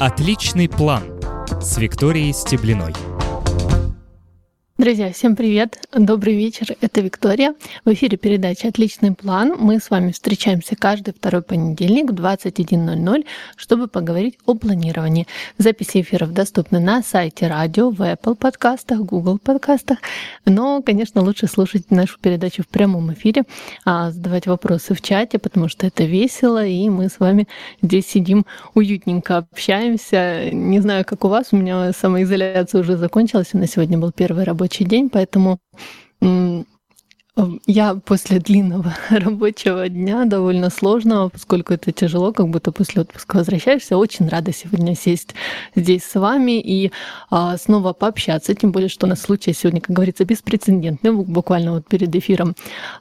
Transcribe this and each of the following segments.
Отличный план с Викторией Стеблиной. Друзья, всем привет! Добрый вечер, это Виктория. В эфире передача «Отличный план». Мы с вами встречаемся каждый второй понедельник в 21.00, чтобы поговорить о планировании. Записи эфиров доступны на сайте радио, в Apple подкастах, Google подкастах. Но, конечно, лучше слушать нашу передачу в прямом эфире, а задавать вопросы в чате, потому что это весело, и мы с вами здесь сидим уютненько, общаемся. Не знаю, как у вас, у меня самоизоляция уже закончилась, у нас сегодня был первый рабочий рабочий день, поэтому я после длинного рабочего дня, довольно сложного, поскольку это тяжело, как будто после отпуска возвращаешься, очень рада сегодня сесть здесь с вами и а, снова пообщаться. Тем более, что у нас случай сегодня, как говорится, беспрецедентный. Буквально вот перед эфиром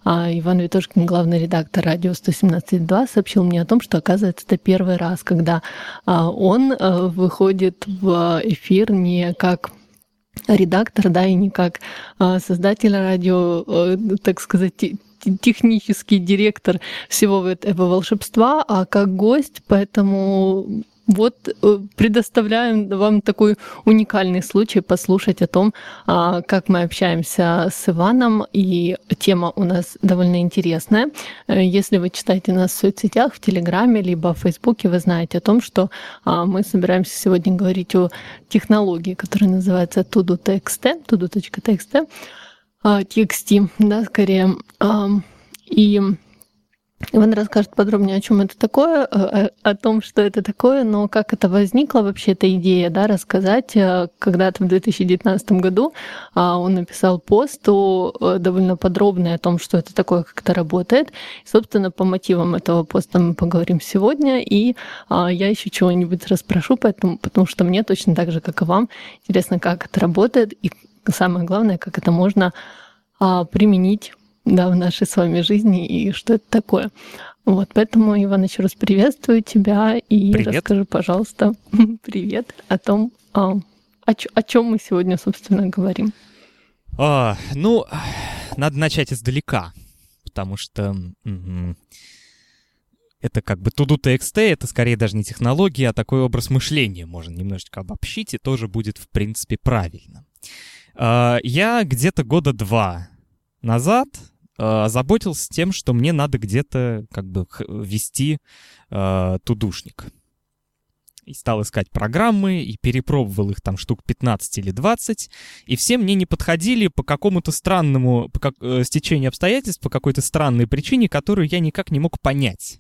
а, Иван Витошкин, главный редактор радио 117.2, сообщил мне о том, что, оказывается, это первый раз, когда а, он а, выходит в эфир не как редактор, да, и не как а, создатель радио, э, так сказать, технический директор всего этого волшебства, а как гость, поэтому вот э, предоставляем вам такой уникальный случай послушать о том, а, как мы общаемся с Иваном. И тема у нас довольно интересная. Э, если вы читаете нас в соцсетях, в Телеграме, либо в Фейсбуке, вы знаете о том, что а, мы собираемся сегодня говорить о технологии, которая называется Tudo.txt, Tudo.txt, TXT, да, скорее. И Иван расскажет подробнее, о чем это такое, э, о том, что это такое, но как это возникла вообще эта идея, да, рассказать. Э, когда-то в 2019 году а, он написал пост э, довольно подробный о том, что это такое, как это работает. И, собственно, по мотивам этого поста мы поговорим сегодня, и а, я еще чего-нибудь расспрошу, поэтому, потому что мне точно так же, как и вам, интересно, как это работает, и самое главное, как это можно а, применить да, в нашей с вами жизни и что это такое. Вот, поэтому, Иван, еще раз приветствую тебя и привет. расскажи, пожалуйста, привет о том, а, о, о чем мы сегодня, собственно, говорим. А, ну, надо начать издалека, потому что это как бы to-do-txt, это скорее даже не технология, а такой образ мышления можно немножечко обобщить, и тоже будет, в принципе, правильно. А, я где-то года два назад озаботился тем, что мне надо где-то как бы вести э, тудушник. И стал искать программы, и перепробовал их там штук 15 или 20, и все мне не подходили по какому-то странному по как, э, стечению обстоятельств, по какой-то странной причине, которую я никак не мог понять.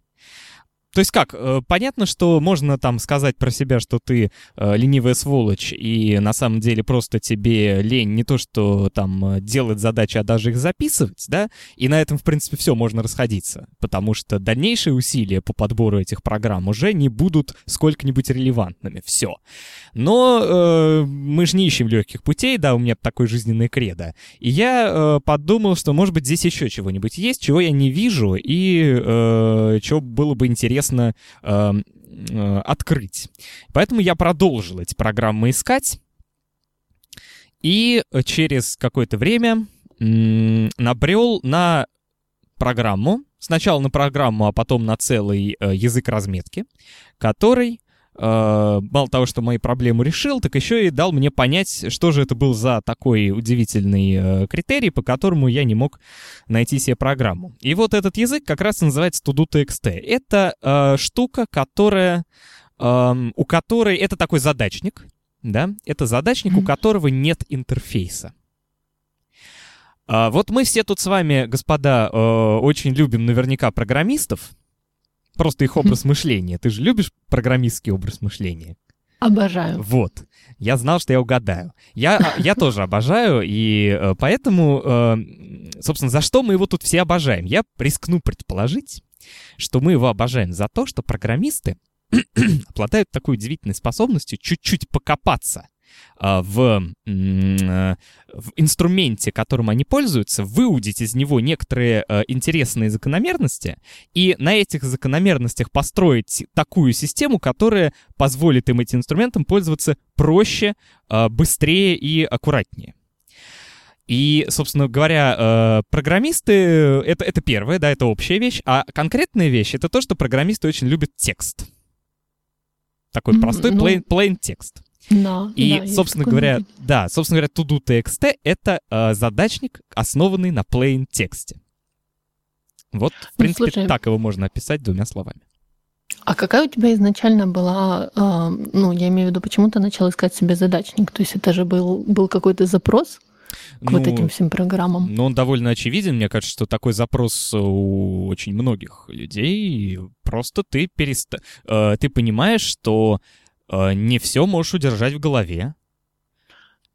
То есть как, э, понятно, что можно там сказать про себя, что ты э, ленивая сволочь, и на самом деле просто тебе лень не то, что там э, делать задачи, а даже их записывать, да, и на этом, в принципе, все можно расходиться, потому что дальнейшие усилия по подбору этих программ уже не будут сколько-нибудь релевантными, все. Но э, мы же не ищем легких путей, да, у меня такой жизненный кредо, и я э, подумал, что, может быть, здесь еще чего-нибудь есть, чего я не вижу, и э, чего было бы интересно интересно э, э, открыть. Поэтому я продолжил эти программы искать. И через какое-то время м, набрел на программу, сначала на программу, а потом на целый э, язык разметки, который Э, мало того, что мои проблемы решил, так еще и дал мне понять, что же это был за такой удивительный э, критерий, по которому я не мог найти себе программу. И вот этот язык как раз называется Todo.txt. Это э, штука, которая, э, у которой, это такой задачник, да, это задачник, у которого нет интерфейса. Uh, вот мы все тут с вами, господа, uh, очень любим наверняка программистов, просто их образ мышления. Ты же любишь программистский образ мышления? Обожаю. Вот. Я знал, что я угадаю. Я, а, я тоже обожаю, и э, поэтому, э, собственно, за что мы его тут все обожаем? Я рискну предположить, что мы его обожаем за то, что программисты обладают такой удивительной способностью чуть-чуть покопаться в, э, в инструменте, которым они пользуются, выудить из него некоторые э, интересные закономерности и на этих закономерностях построить такую систему, которая позволит им этим инструментом пользоваться проще, быстрее и аккуратнее. И, собственно говоря, программисты — это, это первое, да, это общая вещь, а конкретная вещь — это то, что программисты очень любят текст. Такой простой ну... plain, plain текст. Да, и, да, собственно говоря, да, собственно говоря, to-do.txt — это э, задачник, основанный на plain тексте. Вот, в ну, принципе, слушай, так его можно описать двумя словами. А какая у тебя изначально была, э, ну, я имею в виду, почему ты начал искать себе задачник? То есть это же был, был какой-то запрос к ну, вот этим всем программам? Ну, он довольно очевиден. Мне кажется, что такой запрос у очень многих людей. Просто ты перест... Э, ты понимаешь, что э, не все можешь удержать в голове.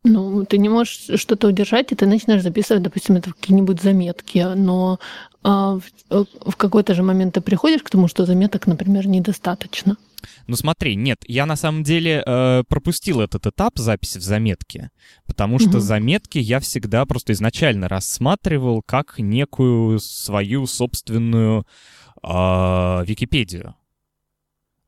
Ну, ты не можешь что-то удержать, и ты начинаешь записывать, допустим, это в какие-нибудь заметки, но а, в, э, в какой-то же момент ты приходишь к тому, что заметок, например, недостаточно. Ну смотри, нет, я на самом деле э, пропустил этот этап записи в заметке, потому что угу. заметки я всегда просто изначально рассматривал как некую свою собственную э, Википедию.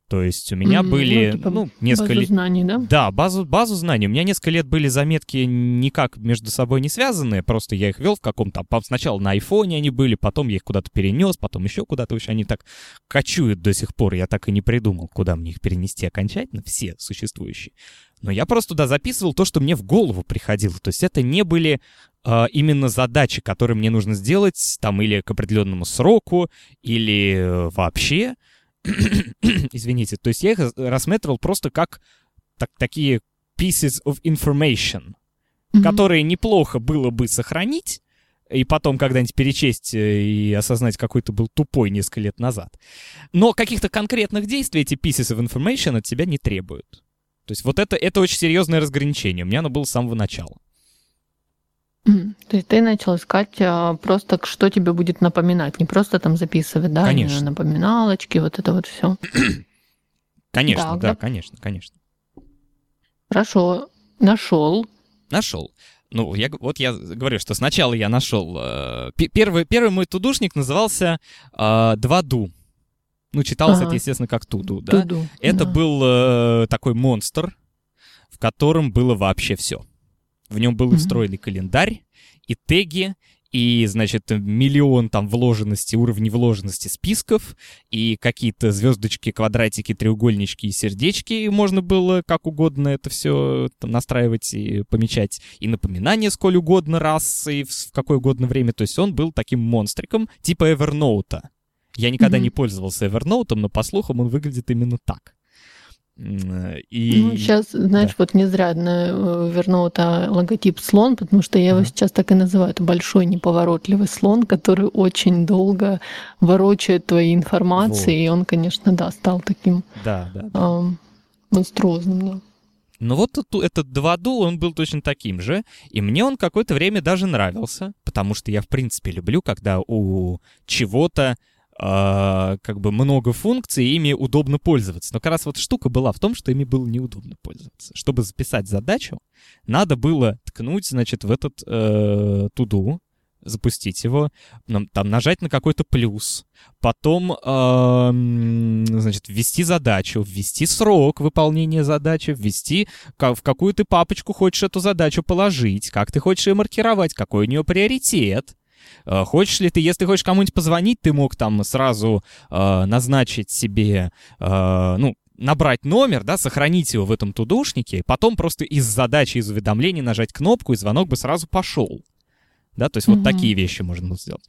То есть у меня mm-hmm. были, ну, типа ну, несколько базу лет... знаний, да? Да, базу, базу знаний. У меня несколько лет были заметки никак между собой не связанные, просто я их вел в каком-то... Сначала на айфоне они были, потом я их куда-то перенес, потом еще куда-то. Общем, они так кочуют до сих пор. Я так и не придумал, куда мне их перенести окончательно, все существующие. Но я просто туда записывал то, что мне в голову приходило. То есть это не были э, именно задачи, которые мне нужно сделать там или к определенному сроку, или э, вообще. Извините, то есть я их рассматривал просто как так, такие pieces of information, mm-hmm. которые неплохо было бы сохранить, и потом когда-нибудь перечесть э, и осознать, какой ты был тупой несколько лет назад. Но каких-то конкретных действий эти pieces of information от тебя не требуют. То есть вот это, это очень серьезное разграничение. У меня оно было с самого начала. То есть ты начал искать а, просто, что тебе будет напоминать, не просто там записывать, да, конечно. напоминалочки, вот это вот все. Конечно, так, да, да, конечно, конечно. Хорошо, нашел. Нашел. Ну, я, вот я говорю, что сначала я нашел... Э, первый, первый мой тудушник назывался э, 2ду. Ну, читалось ага. это, естественно, как туду, да? Туду, это да. был э, такой монстр, в котором было вообще все. В нем был mm-hmm. встроенный календарь и теги, и, значит, миллион там вложенности, уровней вложенности списков, и какие-то звездочки, квадратики, треугольнички и сердечки, и можно было как угодно это все там, настраивать и помечать, и напоминания сколь угодно раз, и в, в какое угодно время. То есть он был таким монстриком типа Evernote. Я никогда mm-hmm. не пользовался Evernote, но по слухам он выглядит именно так. И... Ну, сейчас, знаешь, да. вот не зря э, вернул это логотип слон, потому что я его uh-huh. сейчас так и называю. Это большой неповоротливый слон, который очень долго ворочает твои информации, вот. и он, конечно, да, стал таким да, да, да. Э, монструозным, да. Но вот тут, этот 2 он был точно таким же, и мне он какое-то время даже нравился, потому что я, в принципе, люблю, когда у чего-то э, как бы много функций, ими удобно пользоваться. Но как раз вот штука была в том, что ими было неудобно пользоваться. Чтобы записать задачу, надо было ткнуть, значит, в этот э, туду, запустить его, там нажать на какой-то плюс, потом, э, значит, ввести задачу, ввести срок выполнения задачи, ввести, в какую ты папочку хочешь эту задачу положить, как ты хочешь ее маркировать, какой у нее приоритет, Э, хочешь ли ты, если хочешь кому-нибудь позвонить, ты мог там сразу э, назначить себе, э, ну, набрать номер, да, сохранить его в этом тудушнике, потом просто из задачи, из уведомлений нажать кнопку, и звонок бы сразу пошел. Да, то есть mm-hmm. вот такие вещи можно было сделать.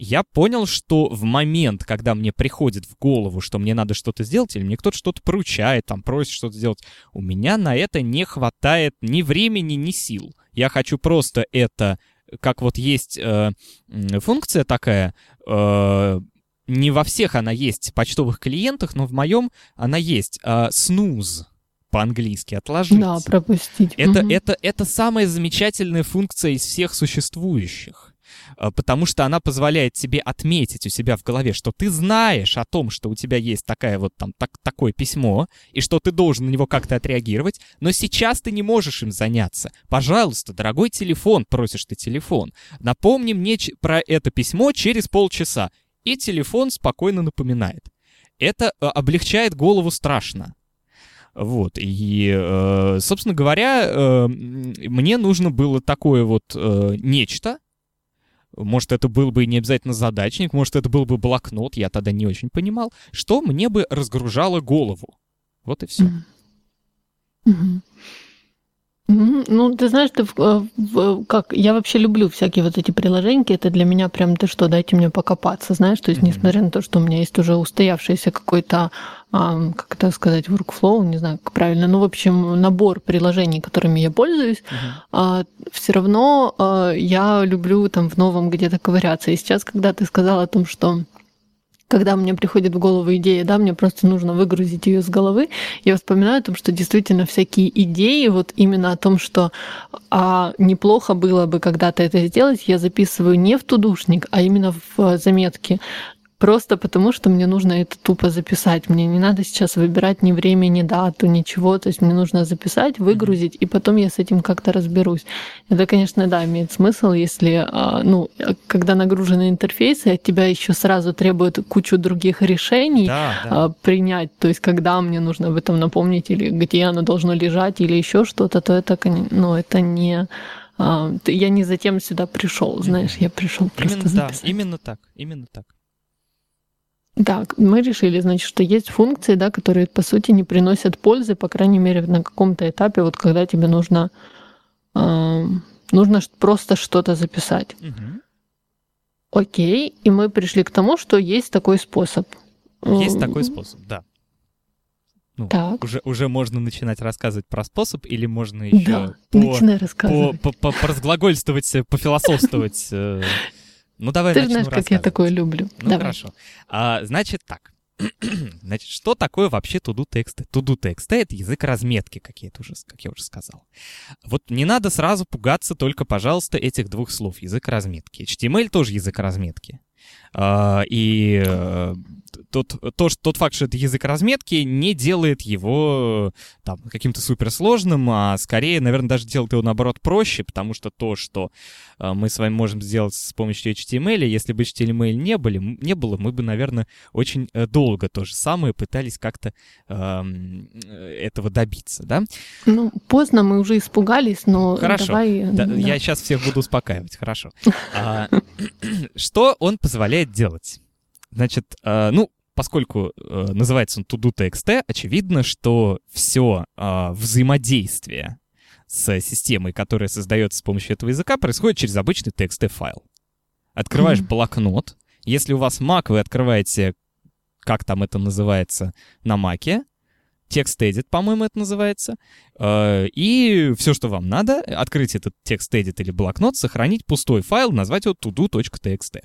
Я понял, что в момент, когда мне приходит в голову, что мне надо что-то сделать, или мне кто-то что-то поручает, там, просит что-то сделать, у меня на это не хватает ни времени, ни сил. Я хочу просто это как вот есть э, функция такая, э, не во всех она есть почтовых клиентах, но в моем она есть. Э, snooze по-английски отложить. Да, пропустить. Это, угу. это, это самая замечательная функция из всех существующих. Э, потому что она позволяет тебе отметить у себя в голове, что ты знаешь о том, что у тебя есть такая вот там так, такое письмо, и что ты должен на него как-то отреагировать, но сейчас ты не можешь им заняться. Пожалуйста, дорогой телефон, просишь ты телефон, напомни мне про это письмо через полчаса. И телефон спокойно напоминает. Это э, облегчает голову страшно. Вот, и, э, собственно говоря, мне нужно было такое вот нечто, может, это был бы не обязательно задачник, может, это был бы блокнот, я тогда не очень понимал, что мне бы разгружало голову. Вот и все. Mm-hmm. Mm-hmm. Ну, ты знаешь, ты э, как я вообще люблю всякие вот эти приложения. Это для меня прям ты что, дайте мне покопаться, знаешь. То есть, несмотря на то, что у меня есть уже устоявшийся какой-то, как это сказать, workflow, не знаю, как правильно, ну, в общем, набор приложений, которыми я пользуюсь, mm-hmm. а, все равно а, я люблю там в новом где-то ковыряться. И сейчас, когда ты сказала о том, что когда мне приходит в голову идея, да, мне просто нужно выгрузить ее с головы, я вспоминаю о том, что действительно всякие идеи, вот именно о том, что а, неплохо было бы когда-то это сделать, я записываю не в тудушник, а именно в заметки. Просто потому, что мне нужно это тупо записать. Мне не надо сейчас выбирать ни время, ни дату, ничего. То есть мне нужно записать, выгрузить, и потом я с этим как-то разберусь. Это, конечно, да, имеет смысл, если, а, ну, когда нагружены интерфейсы, от тебя еще сразу требуют кучу других решений да, да. А, принять. То есть когда мне нужно об этом напомнить, или где оно должно лежать, или еще что-то, то это, ну, это не а, я не затем сюда пришел, знаешь, я пришел просто именно, записать. Да, именно так, именно так. Так, мы решили, значит, что есть функции, да, которые, по сути, не приносят пользы, по крайней мере, на каком-то этапе, вот когда тебе нужно, э, нужно просто что-то записать. Угу. Окей, и мы пришли к тому, что есть такой способ. Есть такой способ, да. Ну, так. Уже, уже можно начинать рассказывать про способ, или можно еще да, по. По, по, по, поразглагольствовать, пофилософствовать э, Ну, давай Ты знаешь, как я такое люблю. Ну, давай. хорошо. А, значит так. Значит, что такое вообще туду тексты? Туду тексты — это язык разметки, как я, это уже, как я уже сказал. Вот не надо сразу пугаться только, пожалуйста, этих двух слов. Язык разметки. HTML тоже язык разметки. А, и э, тот, то, что, тот факт, что это язык разметки, не делает его там, каким-то суперсложным, а скорее, наверное, даже делает его, наоборот, проще, потому что то, что э, мы с вами можем сделать с помощью HTML, если бы HTML не, были, не было, мы бы, наверное, очень э, долго то же самое пытались как-то э, этого добиться, да? Ну, поздно, мы уже испугались, но Хорошо. давай... Да, да. Я сейчас всех буду успокаивать, хорошо. А, что он позволяет делать? Значит, э, ну, поскольку э, называется он todo.txt, очевидно, что все э, взаимодействие с системой, которая создается с помощью этого языка, происходит через обычный txt-файл. Открываешь mm-hmm. блокнот. Если у вас Mac, вы открываете, как там это называется, на Mac, текст edit, по-моему, это называется. Э, и все, что вам надо, открыть этот текст edit или блокнот, сохранить пустой файл, назвать его todo.txt.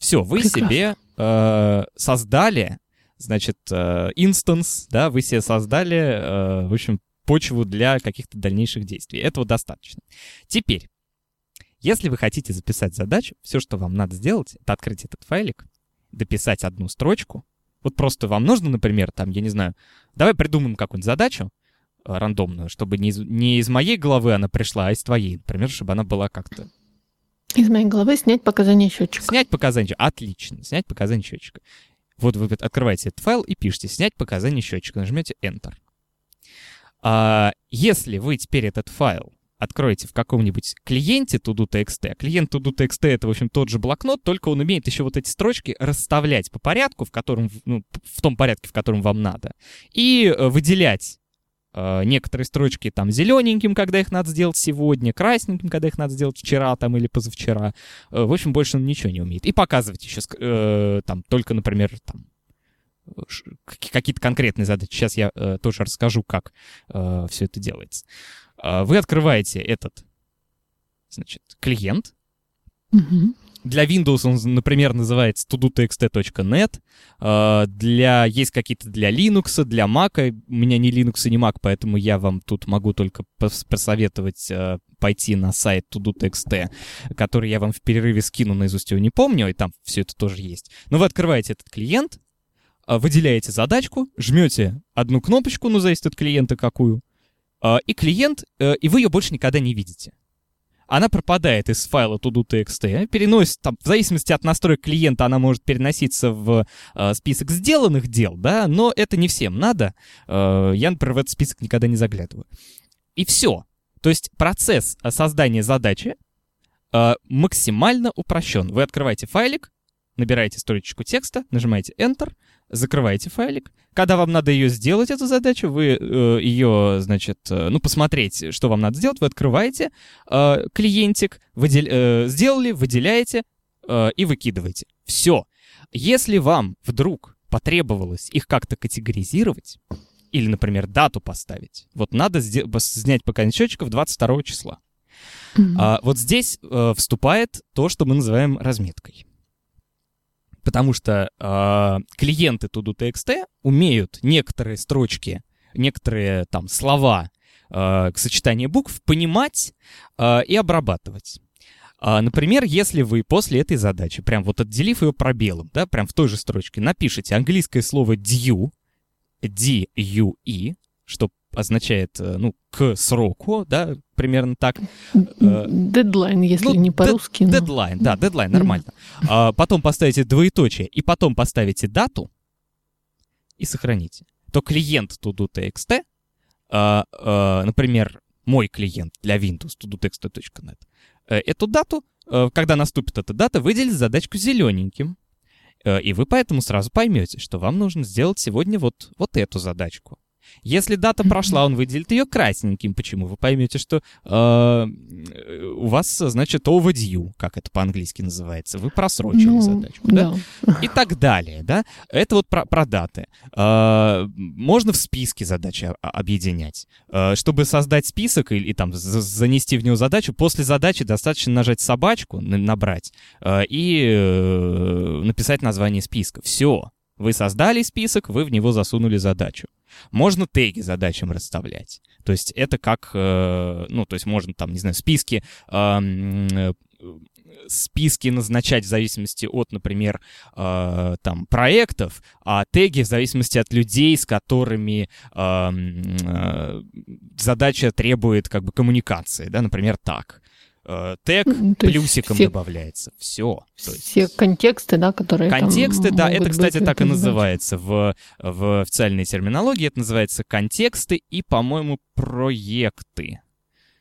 Все, вы Прекрасно. себе э, создали, значит, инстанс, э, да, вы себе создали, э, в общем, почву для каких-то дальнейших действий. Этого достаточно. Теперь, если вы хотите записать задачу, все, что вам надо сделать, это открыть этот файлик, дописать одну строчку. Вот просто вам нужно, например, там, я не знаю, давай придумаем какую-нибудь задачу э, рандомную, чтобы не из, не из моей головы она пришла, а из твоей, например, чтобы она была как-то из моей головы снять показания счетчика. Снять показания. Отлично. Снять показания счетчика. Вот вы открываете этот файл и пишете «Снять показания счетчика». Нажмете Enter. А, если вы теперь этот файл откроете в каком-нибудь клиенте todo.txt, а клиент todo.txt — это, в общем, тот же блокнот, только он умеет еще вот эти строчки расставлять по порядку, в котором, ну, в том порядке, в котором вам надо, и э, выделять Э, некоторые строчки там зелененьким, когда их надо сделать сегодня, красненьким, когда их надо сделать вчера там или позавчера. Э, в общем, больше он ничего не умеет. И показывать еще э, там только, например, там какие-то конкретные задачи. Сейчас я э, тоже расскажу, как э, все это делается. Э, вы открываете этот, значит, клиент. Mm-hmm. Для Windows он, например, называется todotxt.net. А, для, есть какие-то для Linux, для Mac. У меня ни Linux, ни Mac, поэтому я вам тут могу только посоветовать а, пойти на сайт todo.txt, который я вам в перерыве скину, наизусть его не помню, и там все это тоже есть. Но вы открываете этот клиент, а, выделяете задачку, жмете одну кнопочку, ну, зависит от клиента какую, и клиент, э, и вы ее больше никогда не видите она пропадает из файла todo.txt, переносит, там, в зависимости от настроек клиента, она может переноситься в э, список сделанных дел, да, но это не всем надо. Э, я, например, в этот список никогда не заглядываю. И все. То есть процесс э, создания задачи э, максимально упрощен. Вы открываете файлик, набираете строчку текста, нажимаете Enter, закрываете файлик. Когда вам надо ее сделать, эту задачу, вы э, ее, значит, э, ну, посмотреть, что вам надо сделать, вы открываете э, клиентик, выдел, э, сделали, выделяете э, и выкидываете. Все. Если вам вдруг потребовалось их как-то категоризировать, или, например, дату поставить, вот надо снять пока счетчиков 22 числа. Mm-hmm. А, вот здесь э, вступает то, что мы называем разметкой потому что э, клиенты ToDo.txt умеют некоторые строчки, некоторые там слова э, к сочетанию букв понимать э, и обрабатывать. Например, если вы после этой задачи, прям вот отделив ее пробелом, да, прям в той же строчке, напишите английское слово due, D-U-E, что означает, э, ну, к сроку, да, примерно так. Э, дедлайн, если ну, не по-русски. Но... Дедлайн, да, дедлайн, нормально. А, потом поставите двоеточие, и потом поставите дату и сохраните. То клиент todo.txt, а, а, например, мой клиент для Windows todo.txt.net, э, эту дату, когда наступит эта дата, выделит задачку зелененьким. И вы поэтому сразу поймете, что вам нужно сделать сегодня вот, вот эту задачку. Если дата прошла, он выделит ее красненьким. Почему? Вы поймете, что э, у вас, значит, overdue, как это по-английски называется. Вы просрочили ну, задачку, да? да? И так далее, да? Это вот про, про даты. Э, можно в списке задачи объединять. Э, чтобы создать список и, и там занести в него задачу, после задачи достаточно нажать собачку, набрать, э, и э, написать название списка. Все. Вы создали список, вы в него засунули задачу. Можно теги задачам расставлять. То есть это как, э, ну, то есть можно там, не знаю, списки, э, списки назначать в зависимости от, например, э, там проектов, а теги в зависимости от людей, с которыми э, э, задача требует как бы коммуникации, да, например, так. Э, тег ну, плюсиком все, добавляется. Все. Все есть... контексты, да, которые Контексты, там да, это, кстати, так и называется в, в официальной терминологии. Это называется контексты и, по-моему, проекты.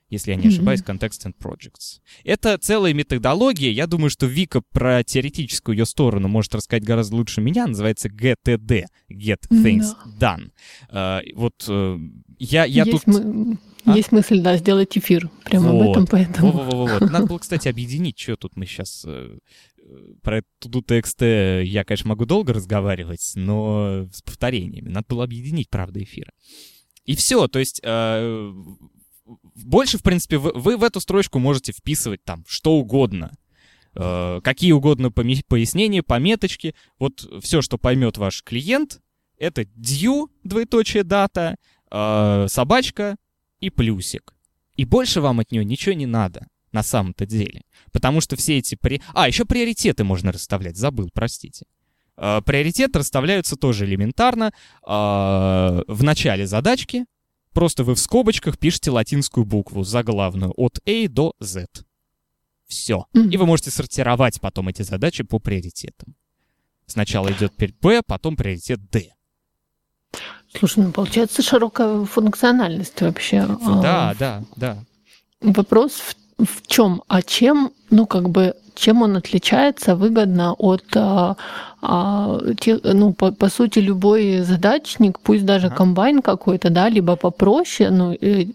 Если я не ошибаюсь, mm-hmm. Context and Projects. Это целая методология. Я думаю, что Вика про теоретическую ее сторону может рассказать гораздо лучше меня. Называется GTD. Get Things mm-hmm. Done. Uh, вот uh, я, я Есть тут... Мы а? Есть мысль, да, сделать эфир прямо вот. об этом, поэтому... Во -во -во Надо было, кстати, объединить, что тут мы сейчас... Э, про туду TXT я, конечно, могу долго разговаривать, но с повторениями. Надо было объединить, правда, эфира. И все, то есть... Э, больше, в принципе, вы, вы в эту строчку можете вписывать там что угодно. Э, какие угодно пояснения, пометочки. Вот все, что поймет ваш клиент, это due, двоеточие дата, э, собачка, и плюсик. И больше вам от нее ничего не надо на самом-то деле. Потому что все эти... При... А, еще приоритеты можно расставлять. Забыл, простите. Э, приоритеты расставляются тоже элементарно. Э, в начале задачки просто вы в скобочках пишете латинскую букву заглавную от A до Z. Все. И вы можете сортировать потом эти задачи по приоритетам. Сначала идет Б, потом приоритет D. Слушай, ну получается широкая функциональность вообще. Да, да, да. Вопрос в, в чем? А чем, ну как бы, чем он отличается выгодно от, а, а, те, ну по, по сути любой задачник, пусть даже ага. комбайн какой-то, да, либо попроще, ну э,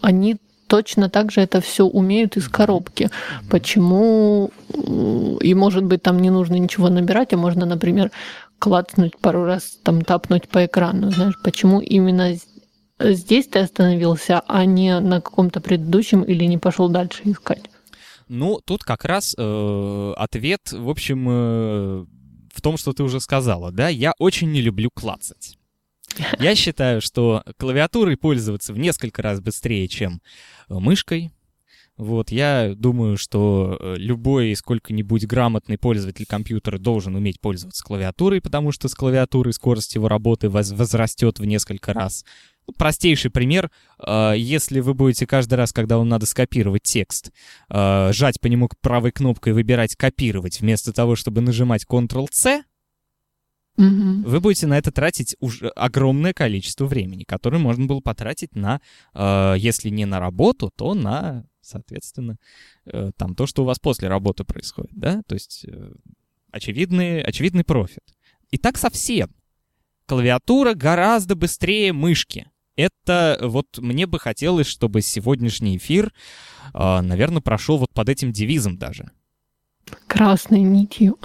они точно так же это все умеют из коробки. Почему и может быть там не нужно ничего набирать, а можно, например, клацнуть пару раз, там тапнуть по экрану. Знаешь, почему именно здесь ты остановился, а не на каком-то предыдущем или не пошел дальше искать? Ну, тут как раз э, ответ, в общем, э, в том, что ты уже сказала, да, я очень не люблю клацать. Я считаю, что клавиатурой пользоваться в несколько раз быстрее, чем мышкой, вот, я думаю, что э, любой сколько-нибудь грамотный пользователь компьютера должен уметь пользоваться клавиатурой, потому что с клавиатурой скорость его работы возрастет в несколько раз. Ну, простейший пример. Э, если вы будете каждый раз, когда вам надо скопировать текст, э, жать по нему правой кнопкой и выбирать «Копировать», вместо того, чтобы нажимать Ctrl-C, Угу. Вы будете на это тратить уже огромное количество времени, которое можно было потратить на, если не на работу, то на соответственно, э, там то, что у вас после работы происходит, да, то есть э, очевидный, очевидный профит. И так совсем. клавиатура гораздо быстрее мышки. Это вот мне бы хотелось, чтобы сегодняшний эфир, э, наверное, прошел вот под этим девизом даже. Красной нитью.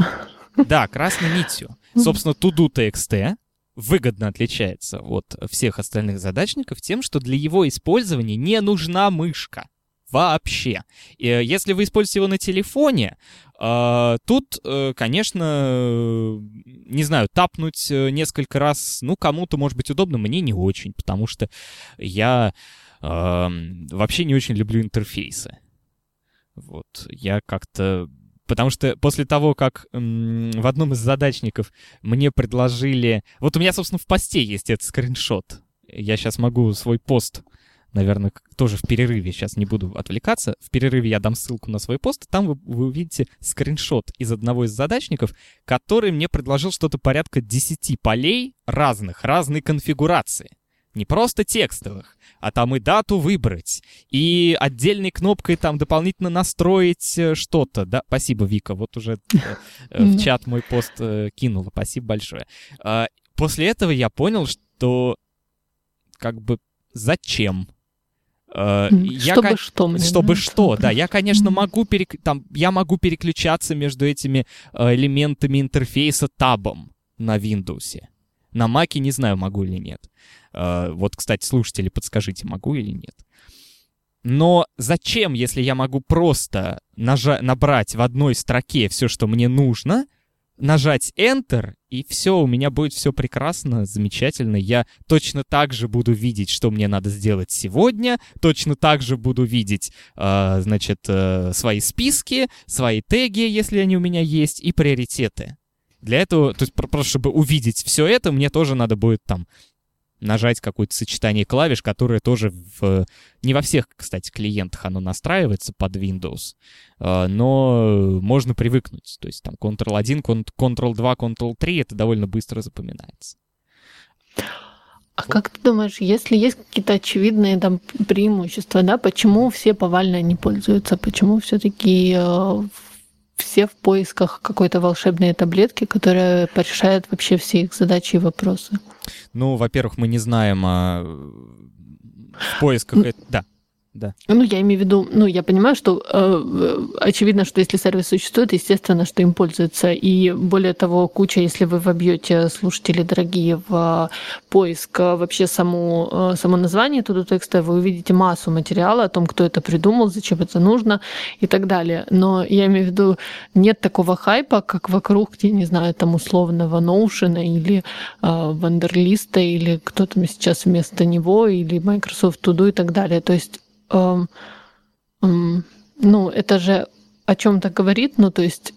Да, красной нитью. Собственно, to-do.txt выгодно отличается от всех остальных задачников тем, что для его использования не нужна мышка. Вообще. И если вы используете его на телефоне, э, тут, э, конечно, не знаю, тапнуть э, несколько раз, ну, кому-то может быть удобно, мне не очень, потому что я вообще не очень люблю интерфейсы. Вот, я как-то Потому что после того, как в одном из задачников мне предложили... Вот у меня, собственно, в посте есть этот скриншот. Я сейчас могу свой пост, наверное, тоже в перерыве, сейчас не буду отвлекаться. В перерыве я дам ссылку на свой пост, там вы, вы увидите скриншот из одного из задачников, который мне предложил что-то порядка 10 полей разных, разной конфигурации. Не просто текстовых, а там и дату выбрать, и отдельной кнопкой там дополнительно настроить э, что-то, да? Спасибо, Вика, вот уже э, э, в чат мой пост кинула, спасибо большое. А, после этого я понял, что как бы зачем? Я, чтобы что мне Чтобы да, что, да. Я, конечно, могу, перек... там, я могу переключаться между этими элементами интерфейса табом на Windows. На Mac не знаю, могу или нет. Uh, вот, кстати, слушатели, подскажите, могу или нет. Но зачем, если я могу просто нажа- набрать в одной строке все, что мне нужно, нажать Enter, и все, у меня будет все прекрасно, замечательно. Я точно так же буду видеть, что мне надо сделать сегодня, точно так же буду видеть, э, значит, э, свои списки, свои теги, если они у меня есть, и приоритеты. Для этого, то есть просто чтобы увидеть все это, мне тоже надо будет там нажать какое-то сочетание клавиш, которое тоже в... Не во всех, кстати, клиентах оно настраивается под Windows, а, но можно привыкнуть. То есть там Ctrl-1, Ctrl-2, Ctrl-3, это довольно быстро запоминается. А как ты думаешь, если есть какие-то очевидные там преимущества, да, почему все повально не пользуются, почему все-таки э, все в поисках какой-то волшебной таблетки, которая порешает вообще все их задачи и вопросы. Ну, во-первых, мы не знаем о поисках... Да да. Ну, я имею в виду, ну, я понимаю, что э, очевидно, что если сервис существует, естественно, что им пользуются. И более того, куча, если вы вобьете, слушатели дорогие, в поиск э, вообще саму, э, само название туда текста, вы увидите массу материала о том, кто это придумал, зачем это нужно и так далее. Но я имею в виду, нет такого хайпа, как вокруг, я не знаю, там условного Notion или э, Вандерлиста, или кто там сейчас вместо него, или Microsoft Todo и так далее. То есть ну, это же о чем-то говорит, ну, то есть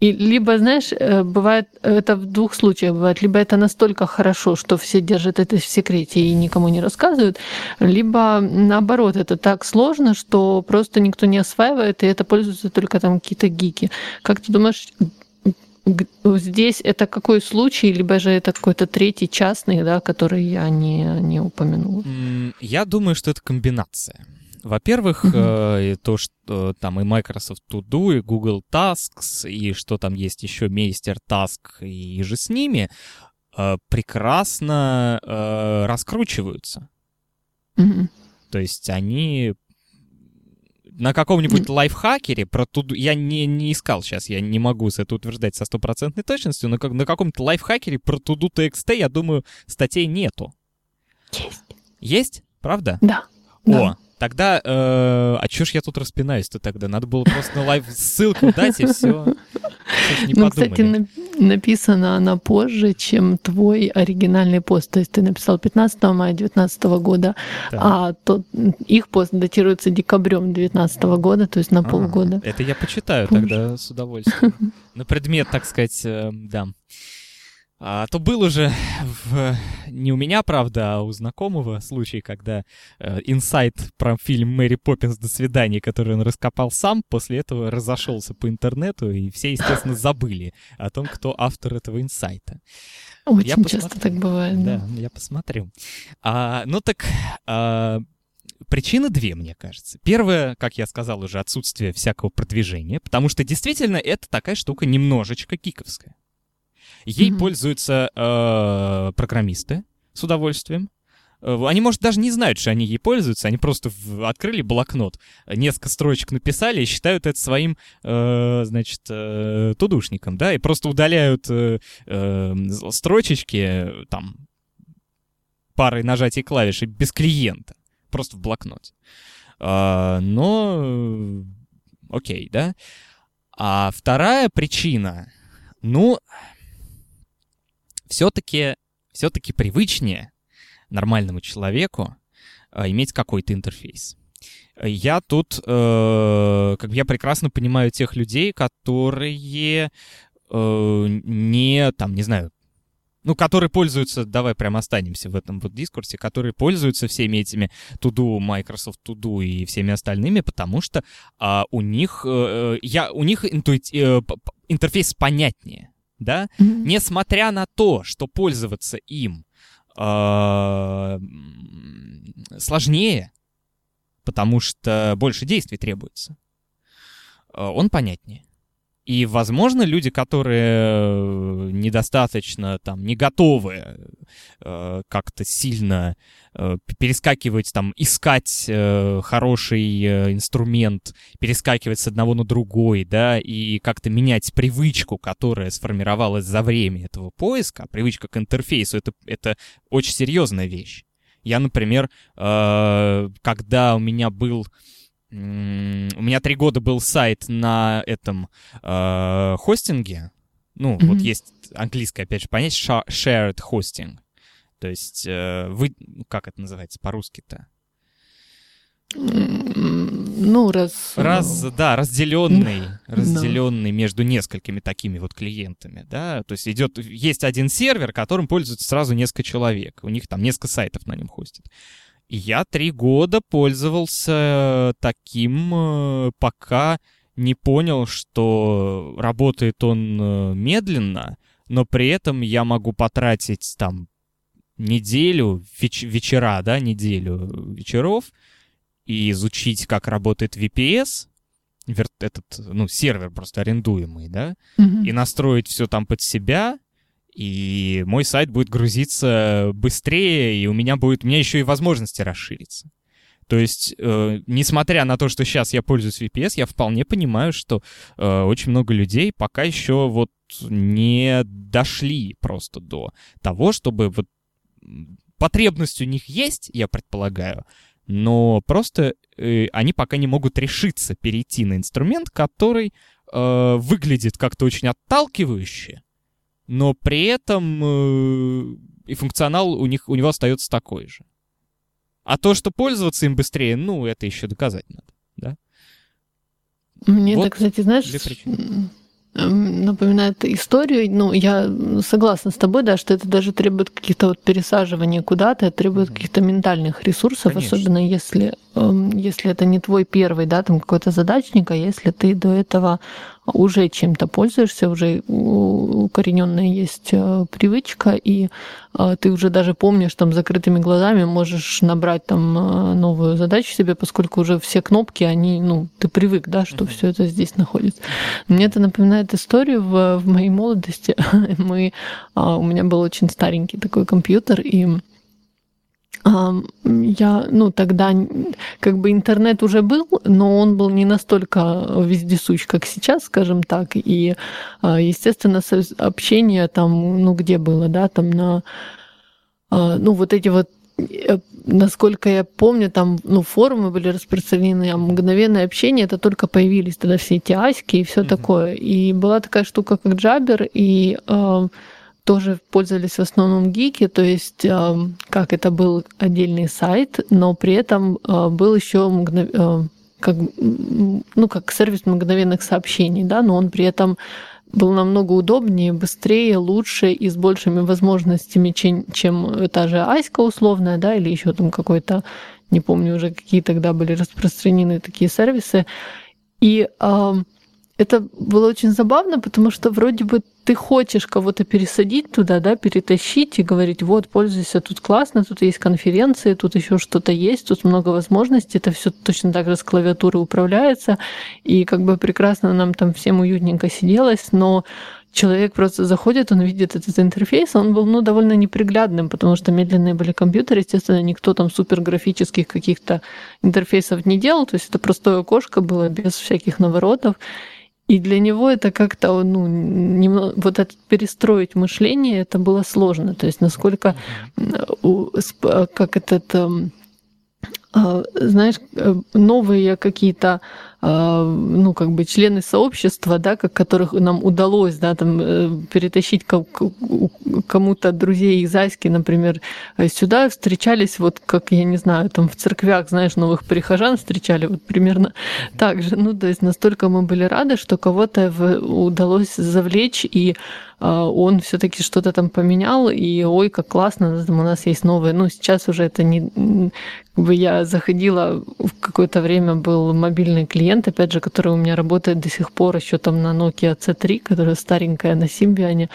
и либо, знаешь, э, бывает, это в двух случаях бывает, либо это настолько хорошо, что все держат это в секрете и никому не рассказывают, либо наоборот, это так сложно, что просто никто не осваивает, и это пользуются только там какие-то гики. Как ты думаешь, здесь это какой случай, либо же это какой-то третий частный, да, который я не, не упомянул? Я думаю, что это комбинация. Во-первых, э, то, что там и Microsoft To Do, и Google Tasks, и что там есть еще Мейстер Task и же с ними, э, прекрасно э, раскручиваются. Mm-hmm. То есть они на каком-нибудь лайфхакере про todo... Я не, не искал сейчас, я не могу это утверждать со стопроцентной точностью, но как, на каком-то лайфхакере про todo TXT, я думаю, статей нету. Есть. Есть? Правда? Да. О, да. Тогда, э, а чё ж я тут распинаюсь-то тогда? Надо было просто на лайв ссылку дать и все. Ну, кстати, на- написана она позже, чем твой оригинальный пост. То есть ты написал 15 мая 2019 года, так. а тот, их пост датируется декабрем 2019 года, то есть на а, полгода. Это я почитаю позже. тогда с удовольствием. На предмет, так сказать, э, да. А то был уже в, не у меня, правда, а у знакомого случай, когда э, инсайт про фильм «Мэри Поппинс. До свидания», который он раскопал сам, после этого разошелся по интернету, и все, естественно, забыли о том, кто автор этого инсайта. Очень я часто посмотрю. так бывает. Да, да я посмотрю. А, ну так... А, Причины две, мне кажется. Первое, как я сказал уже, отсутствие всякого продвижения, потому что действительно это такая штука немножечко киковская. Ей mm-hmm. пользуются э, программисты с удовольствием. Э, они, может, даже не знают, что они ей пользуются, они просто в, открыли блокнот, несколько строчек написали и считают это своим, э, значит, э, тудушником, да, и просто удаляют э, э, строчечки, там, парой нажатий клавиши без клиента, просто в блокноте. Э, но, окей, да. А вторая причина, ну, все-таки все-таки привычнее нормальному человеку э, иметь какой-то интерфейс. Я тут, э, как бы я прекрасно понимаю тех людей, которые э, не, там, не знаю, ну, которые пользуются, давай прямо останемся в этом вот дискурсе, которые пользуются всеми этими Туду, Microsoft Туду и всеми остальными, потому что а, у них, э, я, у них интуити, э, интерфейс понятнее, да, mm-hmm. несмотря на то, что пользоваться им э, сложнее, потому что больше действий требуется, э, он понятнее. И, возможно, люди, которые э, недостаточно там не готовы э, как-то сильно э, перескакивать, там, искать э, хороший э, инструмент, перескакивать с одного на другой, да, и как-то менять привычку, которая сформировалась за время этого поиска, привычка к интерфейсу, это, это очень серьезная вещь. Я, например, э, когда у меня был у меня три года был сайт на этом э, хостинге. Ну, mm-hmm. вот есть английское, опять же, понятие shared hosting. То есть, э, вы, как это называется по-русски-то? Ну, раз... Раз, да, разделенный, разделенный между несколькими такими вот клиентами, да, то есть идет, есть один сервер, которым пользуются сразу несколько человек, у них там несколько сайтов на нем хостят я три года пользовался таким, э, пока не понял, что работает он э, медленно, но при этом я могу потратить там неделю, веч- вечера, да, неделю вечеров и изучить, как работает VPS, этот, ну, сервер просто арендуемый, да, mm-hmm. и настроить все там под себя, и мой сайт будет грузиться быстрее, и у меня будет, у меня еще и возможности расшириться. То есть, э, несмотря на то, что сейчас я пользуюсь VPS, я вполне понимаю, что э, очень много людей пока еще вот не дошли просто до того, чтобы вот потребность у них есть, я предполагаю, но просто э, они пока не могут решиться перейти на инструмент, который э, выглядит как-то очень отталкивающе, но при этом э, и функционал у них у него остается такой же. А то, что пользоваться им быстрее, ну, это еще доказать надо, да? Мне вот это, кстати, знаешь, напоминает историю. Ну, я согласна с тобой, да, что это даже требует каких-то вот пересаживания куда-то, это требует mm-hmm. каких-то ментальных ресурсов, Конечно. особенно если, эм, если это не твой первый, да, там какой-то задачник, а если ты до этого уже чем-то пользуешься, уже укорененная есть э, привычка, и э, ты уже даже помнишь там закрытыми глазами можешь набрать там э, новую задачу себе, поскольку уже все кнопки, они, ну, ты привык, да, что mm-hmm. все это здесь находится. Мне это напоминает историю в, в моей молодости. Мы, а, у меня был очень старенький такой компьютер, и я, ну, тогда как бы интернет уже был, но он был не настолько вездесущ, как сейчас, скажем так. И, а, естественно, общение там, ну, где было, да, там на, а, ну, вот эти вот э, насколько я помню, там ну, форумы были распространены, а мгновенное общение это только появились тогда все эти аськи и все mm-hmm. такое. И была такая штука, как Джабер, и э, тоже пользовались в основном гики, то есть как это был отдельный сайт, но при этом э, был еще мгнов... Э, как, ну, как сервис мгновенных сообщений, да, но он при этом был намного удобнее, быстрее, лучше и с большими возможностями, чем, чем та же Аська условная, да, или еще там какой-то, не помню уже, какие тогда были распространены такие сервисы. И э, это было очень забавно, потому что вроде бы ты хочешь кого-то пересадить туда, да, перетащить и говорить, вот, пользуйся, тут классно, тут есть конференции, тут еще что-то есть, тут много возможностей, это все точно так же с клавиатуры управляется, и как бы прекрасно нам там всем уютненько сиделось, но человек просто заходит, он видит этот интерфейс, он был ну, довольно неприглядным, потому что медленные были компьютеры, естественно, никто там супер графических каких-то интерфейсов не делал, то есть это простое окошко было без всяких наворотов. И для него это как-то, ну, немного, вот это перестроить мышление, это было сложно. То есть насколько, как этот, эм, знаешь, э, новые какие-то а, ну, как бы члены сообщества, да, как которых нам удалось, да, там, э, перетащить кому-то друзей из Аськи, например, э, сюда встречались вот, как, я не знаю, там в церквях, знаешь, новых прихожан встречали вот примерно так же. Ну, то есть настолько мы были рады, что кого-то удалось завлечь, и а, он все-таки что-то там поменял, и ой, как классно, у нас есть новые. Ну, сейчас уже это не... Как бы я заходила, в какое-то время был мобильный клиент, опять же, который у меня работает до сих пор еще там на Nokia C3, которая старенькая на Симбиане.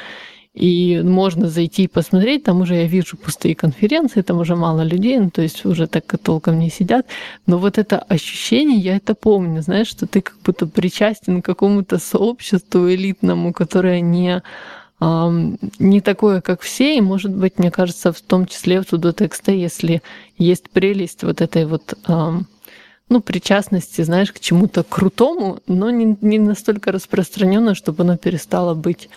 И можно зайти и посмотреть, там уже я вижу пустые конференции, там уже мало людей, ну, то есть уже так толком не сидят. Но вот это ощущение, я это помню, знаешь, что ты как будто причастен к какому-то сообществу элитному, которое не не такое, как все, и, может быть, мне кажется, в том числе в текста, если есть прелесть вот этой вот ну, причастности, знаешь, к чему-то крутому, но не, не настолько распространенно, чтобы оно перестало быть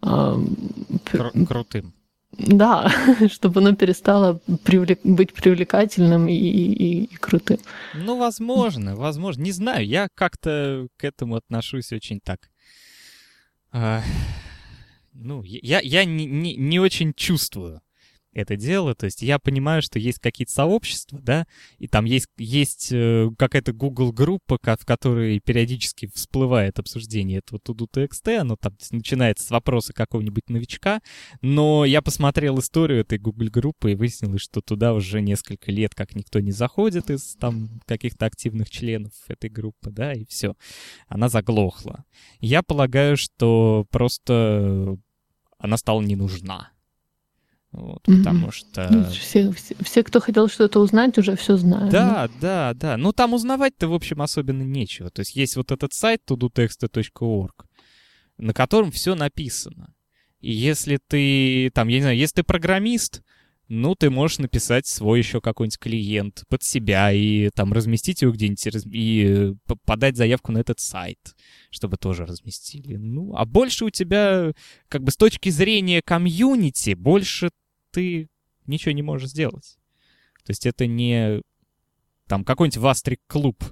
Кру- крутым. Да, чтобы оно перестало привлек... быть привлекательным и, и, и крутым. Ну, возможно, возможно. Не знаю, я как-то к этому отношусь очень так. А, ну, я, я не, не, не очень чувствую это дело. То есть я понимаю, что есть какие-то сообщества, да, и там есть, есть э, какая-то Google-группа, в которой периодически всплывает обсуждение этого TudoTXT, оно там начинается с вопроса какого-нибудь новичка, но я посмотрел историю этой Google-группы и выяснилось, что туда уже несколько лет как никто не заходит из там каких-то активных членов этой группы, да, и все. Она заглохла. Я полагаю, что просто она стала не нужна. Вот, mm-hmm. Потому что... Ну, все, все, все, кто хотел что-то узнать, уже все знают. Да, да, да. Ну, там узнавать-то, в общем, особенно нечего. То есть есть вот этот сайт tudutexta.org, на котором все написано. И если ты, там, я не знаю, если ты программист, ну, ты можешь написать свой еще какой-нибудь клиент под себя и там разместить его где-нибудь и подать заявку на этот сайт, чтобы тоже разместили. Ну, а больше у тебя, как бы с точки зрения комьюнити, больше ты ничего не можешь сделать. То есть это не там какой-нибудь Вастрик-клуб,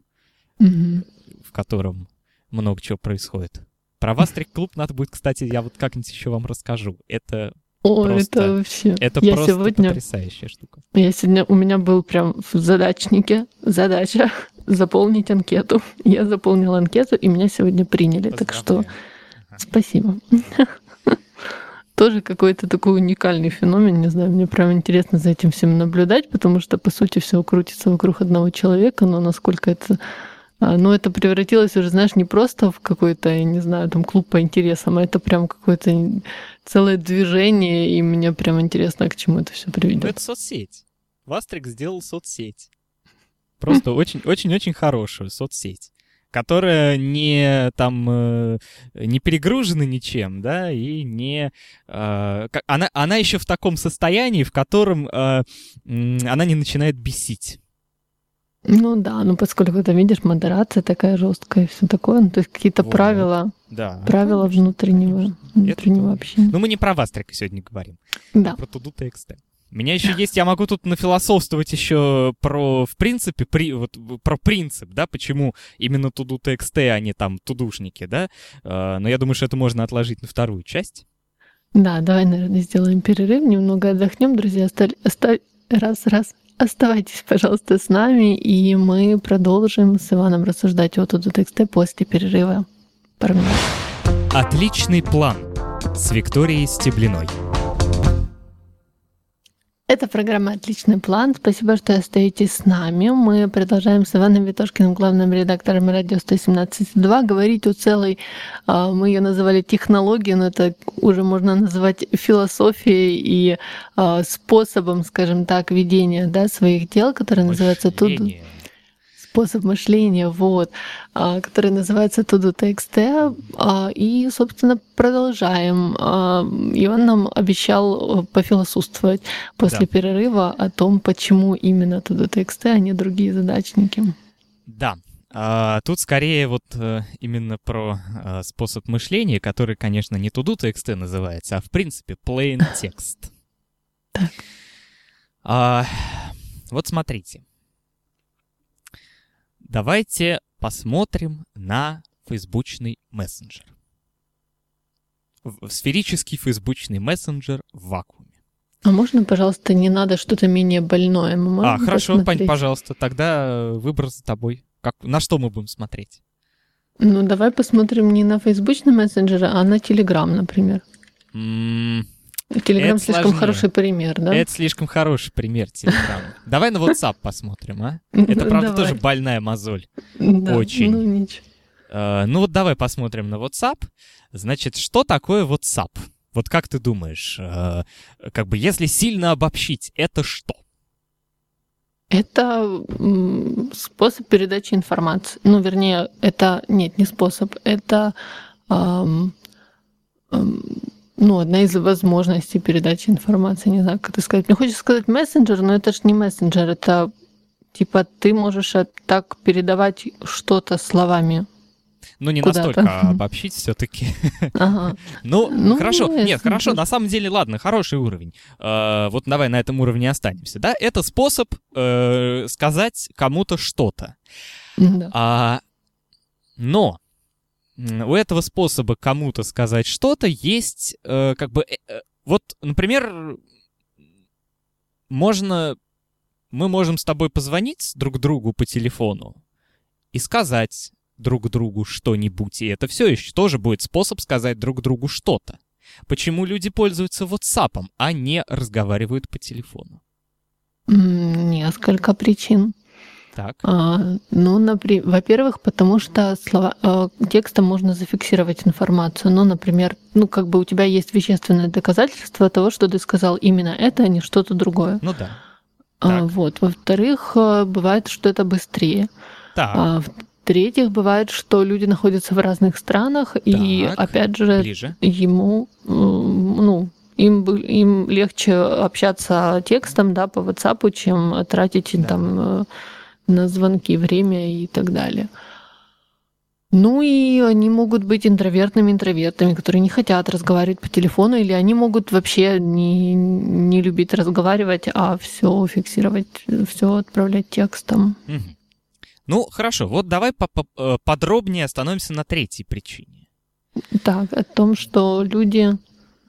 mm-hmm. в котором много чего происходит. Про Вастрик-клуб надо будет, кстати, я вот как-нибудь еще вам расскажу. Это о, просто, это вообще. Это я просто сегодня, потрясающая штука. Я сегодня, у меня был прям в задачнике задача заполнить анкету. Я заполнила анкету, и меня сегодня приняли. Так что ага. спасибо. тоже какой-то такой уникальный феномен. Не знаю, мне прям интересно за этим всем наблюдать, потому что, по сути, все крутится вокруг одного человека, но насколько это но это превратилось уже, знаешь, не просто в какой-то, я не знаю, там клуб по интересам, а это прям какое-то целое движение, и мне прям интересно, к чему это все приведет. Это соцсеть. Вастрик сделал соцсеть. Просто очень-очень-очень хорошую соцсеть которая не там э, не перегружена ничем, да, и не э, она она еще в таком состоянии, в котором э, она не начинает бесить. Ну да, ну поскольку ты видишь, модерация такая жесткая и все такое, ну, то есть какие-то вот. правила, да, правила конечно, внутреннего, конечно. внутреннего Это... общения. Ну мы не про Вастрика сегодня говорим, да. а про Туду TXT. У меня еще есть, я могу тут нафилософствовать еще про, в принципе, при, вот, про принцип, да, почему именно туду TXT, а не там тудушники, да, uh, но я думаю, что это можно отложить на вторую часть. Да, давай, наверное, сделаем перерыв, немного отдохнем, друзья, оставь, оставь, раз, раз, оставайтесь, пожалуйста, с нами, и мы продолжим с Иваном рассуждать о туду TXT после перерыва. Пару. Отличный план с Викторией Стеблиной. Это программа «Отличный план». Спасибо, что остаетесь с нами. Мы продолжаем с Иваном Витошкиным, главным редактором радио 117.2, говорить о целой, а, мы ее называли технологией, но это уже можно называть философией и а, способом, скажем так, ведения да, своих дел, который называется «Туду». Способ мышления, вот, а, который называется ToDo.txt. А, и, собственно, продолжаем. И он нам обещал э, пофилософствовать после да. перерыва о том, почему именно ToDo.txt, а не другие задачники. Да, а, тут скорее вот а, именно про а, способ мышления, который, конечно, не туду TXT называется, а в принципе plain text. Так. А, вот смотрите. Давайте посмотрим на фейсбучный мессенджер. Сферический фейсбучный мессенджер в вакууме. А можно, пожалуйста, не надо что-то менее больное? Мы можем а, хорошо, посмотреть? пожалуйста, тогда выбор за тобой. Как, на что мы будем смотреть? Ну, давай посмотрим не на фейсбучный мессенджер, а на Телеграм, например. М- Телеграм слишком сложнее. хороший пример, да? Это слишком хороший пример Телеграм. Давай на WhatsApp посмотрим, а? Это, правда, тоже больная мозоль. Очень. Ну, ничего. Uh, ну вот давай посмотрим на WhatsApp. Значит, что такое WhatsApp? Вот как ты думаешь, uh, как бы если сильно обобщить, это что? Это способ передачи информации. Ну, вернее, это нет, не способ, это эм, эм, ну, одна из возможностей передачи информации. Не знаю, как это сказать. Мне хочется сказать мессенджер, но это же не мессенджер, это типа ты можешь так передавать что-то словами. Ну, не настолько обобщить все-таки. Ага. ну, ну, хорошо. Нет, хорошо. На самом деле, ладно, хороший уровень. Э, вот давай на этом уровне останемся. Да, это способ э, сказать кому-то что-то. Да. А, но у этого способа кому-то сказать что-то есть э, как бы... Э, э, вот, например, можно... Мы можем с тобой позвонить друг другу по телефону и сказать друг другу что-нибудь, и это все еще тоже будет способ сказать друг другу что-то. Почему люди пользуются WhatsApp, а не разговаривают по телефону? Несколько причин. Так. А, ну, например, во-первых, потому что слова, э, текстом можно зафиксировать информацию. Ну, например, ну, как бы у тебя есть вещественное доказательство того, что ты сказал именно это, а не что-то другое. Ну да. А, вот. Во-вторых, э, бывает, что это быстрее. Так. А, в-третьих, бывает, что люди находятся в разных странах, так, и опять же, ближе. ему, ну, им, им легче общаться текстом, да, по WhatsApp, чем тратить да. там э, на звонки, время и так далее. Ну и они могут быть интровертными интровертами, которые не хотят разговаривать по телефону, или они могут вообще не, не любить разговаривать, а все фиксировать, все отправлять текстом. Ну, хорошо, вот давай э, подробнее остановимся на третьей причине. Так, о том, что люди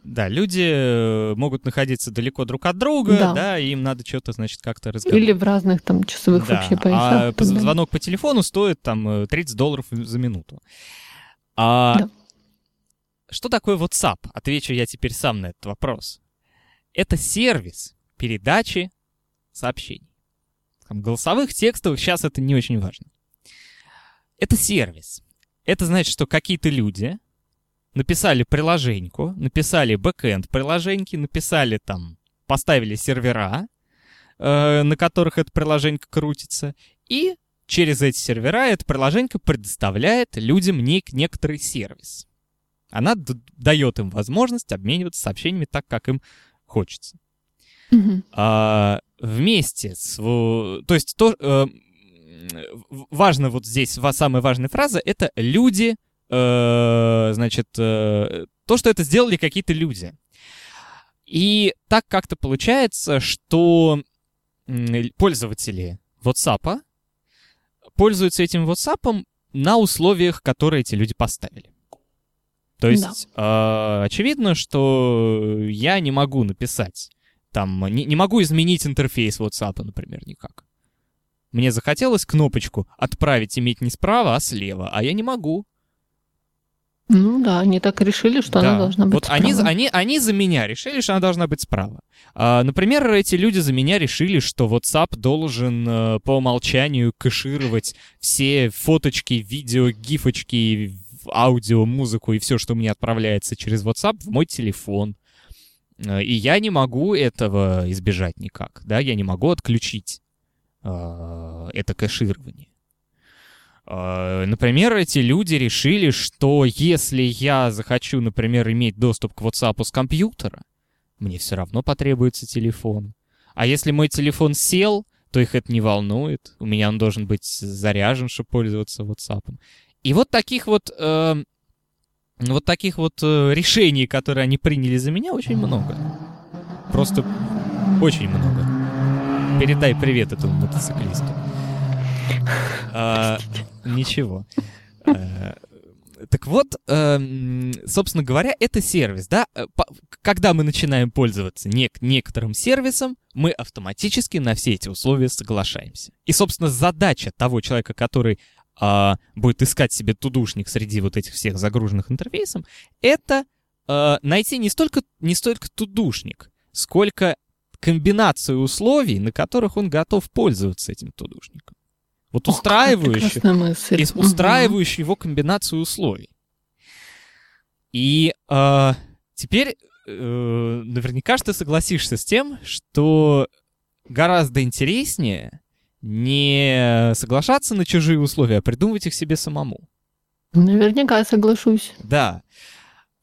да, люди э, могут находиться далеко друг от друга, да, да и им надо что-то, значит, как-то разговаривать. Или в разных там часовых да. вообще поясах. А звонок по телефону стоит там 30 э, долларов за минуту. А да. что такое WhatsApp? Отвечу я теперь сам на этот вопрос. Это сервис передачи сообщений. Там, голосовых, текстовых, сейчас это не очень важно. Это сервис. Это значит, что какие-то люди написали приложеньку, написали бэкэнд приложеньки, написали там, поставили сервера, э, на которых это приложенька крутится, и через эти сервера эта приложенька предоставляет людям нек некоторый сервис. Она дает им возможность обмениваться сообщениями так, как им хочется. Mm-hmm. А, вместе с... То есть то, э, важно вот здесь, самая важная фраза, это люди Э, значит, э, то, что это сделали какие-то люди. И так как-то получается, что пользователи WhatsApp пользуются этим WhatsApp на условиях, которые эти люди поставили. То есть да. э, очевидно, что я не могу написать там, не, не могу изменить интерфейс WhatsApp, например, никак. Мне захотелось кнопочку «Отправить» иметь не справа, а слева, а я не могу. Ну да, они так решили, что да. она должна быть вот справа. Они, они, они за меня решили, что она должна быть справа. А, например, эти люди за меня решили, что WhatsApp должен э, по умолчанию кэшировать все фоточки, видео, гифочки, аудио, музыку и все, что мне отправляется через WhatsApp в мой телефон. Э, и я не могу этого избежать никак, да, я не могу отключить э, это кэширование. Э, например, эти люди решили, что если я захочу, например, иметь доступ к WhatsApp с компьютера, мне все равно потребуется телефон. А если мой телефон сел, то их это не волнует. У меня он должен быть заряжен, чтобы пользоваться WhatsApp. И вот таких вот, э, вот таких вот э, решений, которые они приняли за меня, очень много. Просто очень много. Передай привет этому мотоциклисту. А, ничего. А, так вот, э, собственно говоря, это сервис, да? Э, когда мы начинаем пользоваться нек- некоторым сервисом, мы автоматически на все эти условия соглашаемся. И, собственно, задача того человека, который э, будет искать себе тудушник среди вот этих всех загруженных интерфейсов, это э, найти не столько, не столько тудушник, сколько комбинацию условий, на которых он готов пользоваться этим тудушником. Вот устраивающую, из устраивающую его комбинацию условий. И э, теперь э, наверняка ты согласишься с тем, что гораздо интереснее не соглашаться на чужие условия, а придумывать их себе самому. Наверняка соглашусь. Да.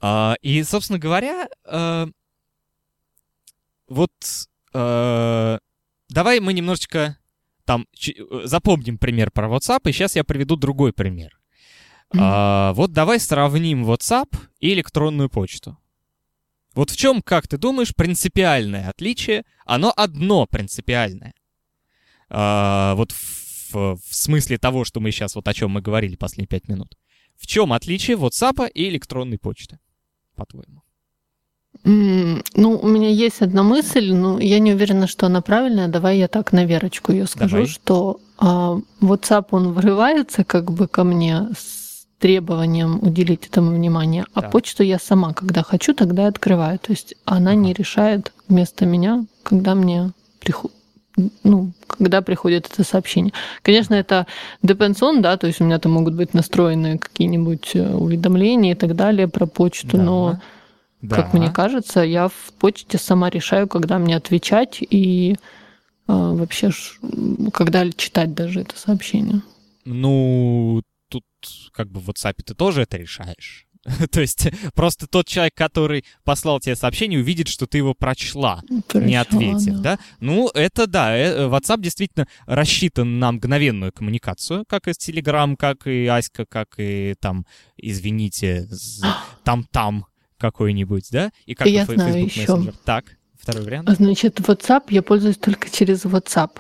А, и, собственно говоря, а, вот а, давай мы немножечко там э, запомним пример про WhatsApp, и сейчас я приведу другой пример. Mm-hmm. А, вот давай сравним WhatsApp и электронную почту. Вот в чем, как ты думаешь, принципиальное отличие? Оно одно принципиальное. А, вот в, в смысле того, что мы сейчас, вот о чем мы говорили последние пять минут. В чем отличие WhatsApp и электронной почты, по-твоему? Ну, у меня есть одна мысль, но я не уверена, что она правильная. Давай я так на верочку ее скажу, Давай. что а, WhatsApp он врывается как бы ко мне с требованием уделить этому внимание, а почту я сама, когда хочу, тогда открываю. То есть она ага. не решает вместо меня, когда мне приходит ну, когда приходит это сообщение. Конечно, это depends on, да, то есть у меня там могут быть настроены какие-нибудь э, уведомления и так далее про почту, да. но да. Как мне кажется, я в почте сама решаю, когда мне отвечать и э, вообще, когда читать даже это сообщение. Ну, тут как бы в WhatsApp ты тоже это решаешь. То есть просто тот человек, который послал тебе сообщение, увидит, что ты его прочла, прочла не ответив, да. да? Ну, это да, э, WhatsApp действительно рассчитан на мгновенную коммуникацию, как и Telegram, как и Аська, как и там, извините, там-там какой-нибудь, да? И как я знаю Facebook еще. Messenger. Так, второй вариант. Значит, WhatsApp я пользуюсь только через WhatsApp.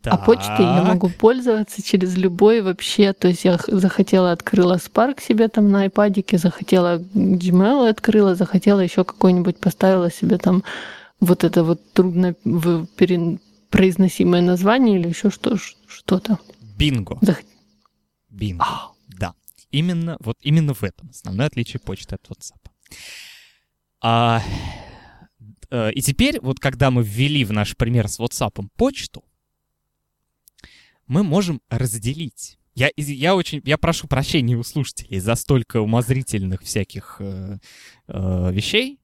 Так. А почтой я могу пользоваться через любой вообще. То есть я захотела, открыла Spark себе там на iPad, захотела Gmail открыла, захотела еще какой-нибудь, поставила себе там вот это вот трудно произносимое название или еще что, что-то. Бинго. Зах... Бинго. А. Да. Именно, вот именно в этом основное отличие почты от WhatsApp. А, э, и теперь, вот когда мы ввели в наш пример с WhatsApp почту, мы можем разделить. Я, я очень, я прошу прощения у слушателей за столько умозрительных всяких э, э, вещей,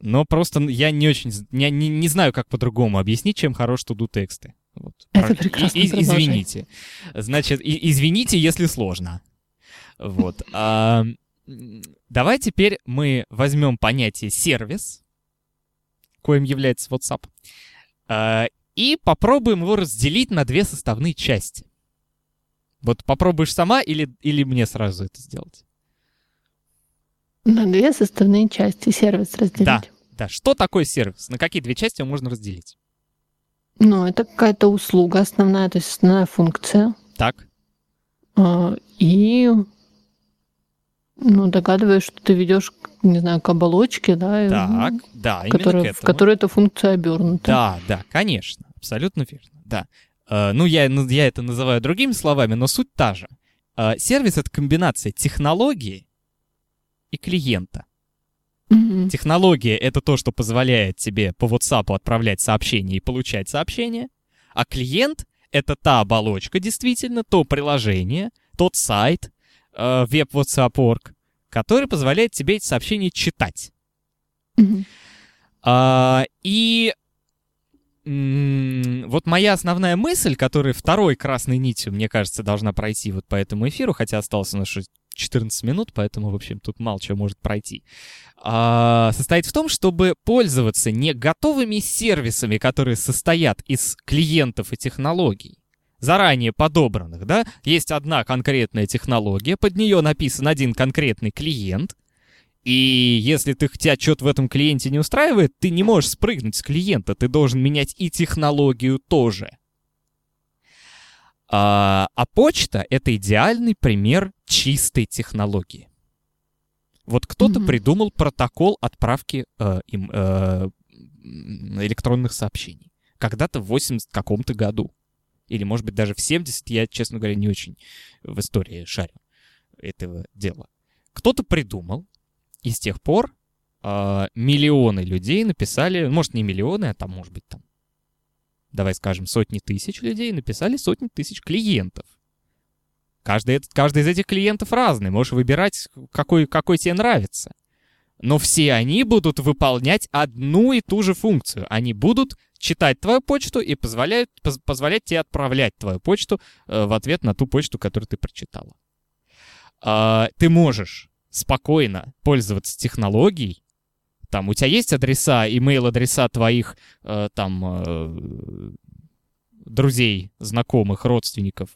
но просто я не очень, я не, не знаю, как по-другому объяснить, чем хорош туду тексты. Вот. Это прекрасно. И, и, извините. Значит, и, извините, если сложно. Вот. А, Давай теперь мы возьмем понятие сервис, коим является WhatsApp, а, и попробуем его разделить на две составные части. Вот попробуешь сама или, или мне сразу это сделать? На две составные части сервис разделить. Да, да. Что такое сервис? На какие две части его можно разделить? Ну, это какая-то услуга основная, то есть основная функция. Так. А, и ну, догадываюсь, что ты ведешь, не знаю, к оболочке, да? Так, да, которая. В которой эта функция обернута. Да, да, конечно, абсолютно верно, да. Uh, ну, я, ну, я это называю другими словами, но суть та же. Uh, сервис — это комбинация технологии и клиента. Mm-hmm. Технология — это то, что позволяет тебе по WhatsApp отправлять сообщения и получать сообщения, а клиент — это та оболочка, действительно, то приложение, тот сайт, э, веб WhatsApp.org, который позволяет тебе эти сообщения читать. Mm-hmm. А, и вот моя основная мысль, которая второй красной нитью, мне кажется, должна пройти вот по этому эфиру, хотя осталось у нас 14 минут, поэтому, в общем, тут мало чего может пройти, а, состоит в том, чтобы пользоваться не готовыми сервисами, которые состоят из клиентов и технологий, заранее подобранных, да, есть одна конкретная технология, под нее написан один конкретный клиент, и если ты, тебя что-то в этом клиенте не устраивает, ты не можешь спрыгнуть с клиента, ты должен менять и технологию тоже. А, а почта — это идеальный пример чистой технологии. Вот кто-то mm-hmm. придумал протокол отправки э, им, э, электронных сообщений. Когда-то в 80 каком-то году. Или, может быть, даже в 70, я, честно говоря, не очень в истории шарю этого дела. Кто-то придумал, и с тех пор э, миллионы людей написали, может, не миллионы, а там, может быть, там, давай скажем, сотни тысяч людей написали сотни тысяч клиентов. Каждый, каждый из этих клиентов разный, можешь выбирать, какой, какой тебе нравится. Но все они будут выполнять одну и ту же функцию. Они будут читать твою почту и позволяют, поз, позволять тебе отправлять твою почту э, в ответ на ту почту, которую ты прочитала. Э, ты можешь спокойно пользоваться технологией, там у тебя есть адреса, имейл-адреса твоих э, там э, друзей, знакомых, родственников,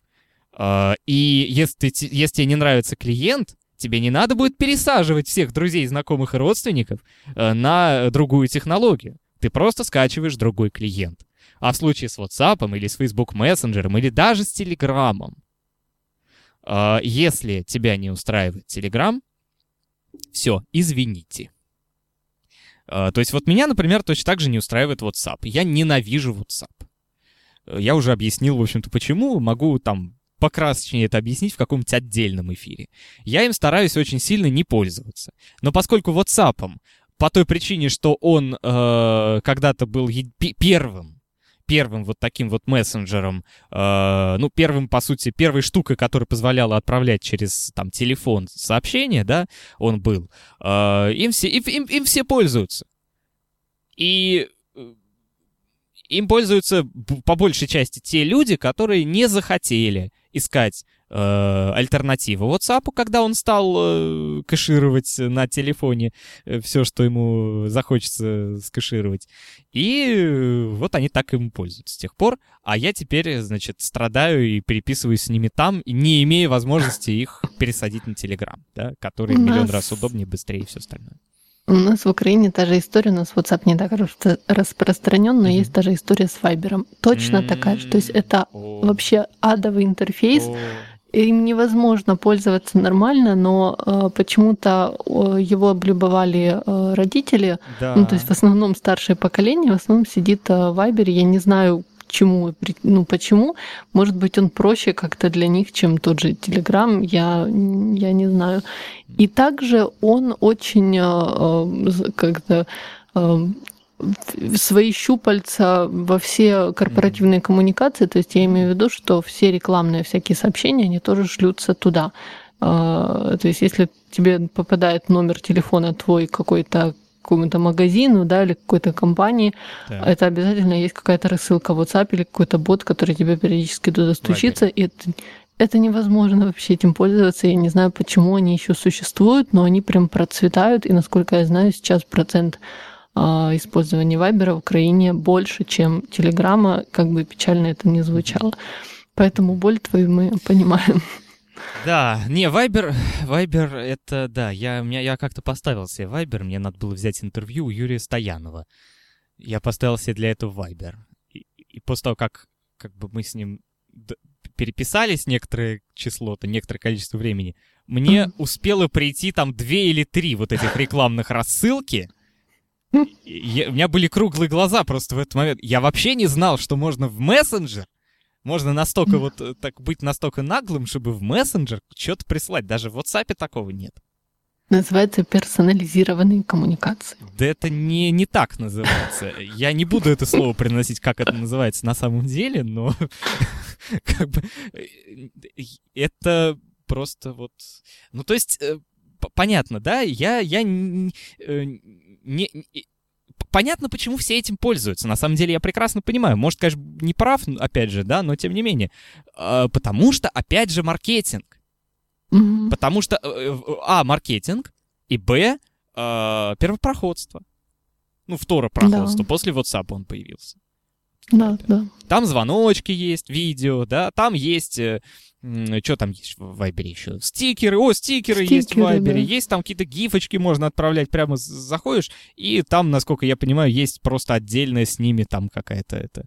э, и если, если тебе не нравится клиент, тебе не надо будет пересаживать всех друзей, знакомых и родственников э, на другую технологию. Ты просто скачиваешь другой клиент. А в случае с WhatsApp или с Facebook Messenger или даже с Telegram, э, если тебя не устраивает Telegram, все, извините. Uh, то есть вот меня, например, точно так же не устраивает WhatsApp. Я ненавижу WhatsApp. Uh, я уже объяснил, в общем-то, почему. Могу там покрасочнее это объяснить в каком-нибудь отдельном эфире. Я им стараюсь очень сильно не пользоваться. Но поскольку WhatsApp, по той причине, что он э, когда-то был первым первым вот таким вот мессенджером, э, ну, первым, по сути, первой штукой, которая позволяла отправлять через, там, телефон сообщения, да, он был, э, им, все, им, им, им все пользуются. И э, им пользуются по большей части те люди, которые не захотели искать э, альтернативу WhatsApp, когда он стал э, кэшировать на телефоне э, все, что ему захочется скэшировать. И э, вот они так им пользуются с тех пор. А я теперь, значит, страдаю и переписываюсь с ними там, не имея возможности их пересадить на Telegram, да, который миллион раз удобнее, быстрее и все остальное. У нас в Украине та же история, у нас WhatsApp не так распространен, но mm-hmm. есть та же история с Viber. Точно mm-hmm. такая же. То есть это oh. вообще адовый интерфейс. Oh им невозможно пользоваться нормально, но э, почему-то э, его облюбовали э, родители. Да. Ну, то есть в основном старшее поколение, в основном сидит э, в Вайбере. Я не знаю, чему, ну почему. Может быть, он проще как-то для них, чем тот же Телеграм, я, я не знаю. И также он очень э, э как-то э, свои щупальца во все корпоративные коммуникации. То есть я имею в виду, что все рекламные всякие сообщения, они тоже шлются туда. А, то есть если тебе попадает номер телефона твой какой-то какому-то магазину, да, или какой-то компании, да. это обязательно есть какая-то рассылка в WhatsApp или какой-то бот, который тебе периодически туда стучится, и это, это невозможно вообще этим пользоваться. Я не знаю, почему они еще существуют, но они прям процветают, и насколько я знаю, сейчас процент а, использование Вайбера в Украине больше, чем Телеграма, как бы печально это ни звучало. Поэтому боль твою мы понимаем. Да, не, Вайбер, Вайбер, это, да, я, меня, я как-то поставил себе Вайбер, мне надо было взять интервью у Юрия Стоянова. Я поставил себе для этого Вайбер. И, и после того, как, как бы мы с ним переписались некоторое число-то, некоторое количество времени, мне успело прийти там две или три вот этих рекламных рассылки, я, у меня были круглые глаза просто в этот момент. Я вообще не знал, что можно в мессенджер, можно настолько вот э, так быть настолько наглым, чтобы в мессенджер что-то прислать. Даже в WhatsApp такого нет. Называется персонализированные коммуникации. Да это не, не так называется. Я не буду это слово приносить, как это называется на самом деле, но как бы э, это просто вот... Ну, то есть, э, понятно, да, я, я не, не, понятно, почему все этим пользуются. На самом деле я прекрасно понимаю. Может, конечно, не прав, опять же, да, но тем не менее. Э, потому что, опять же, маркетинг. Mm-hmm. Потому что, э, а, маркетинг, и б, э, первопроходство. Ну, второпроходство. Да. После WhatsApp он появился. Да, да. Там звоночки есть, видео, да, там есть... Э, что там есть в Вайбере еще? Стикеры, о, стикеры, стикеры есть в Вайбере, да. есть там какие-то гифочки можно отправлять, прямо заходишь, и там, насколько я понимаю, есть просто отдельная с ними там какая-то это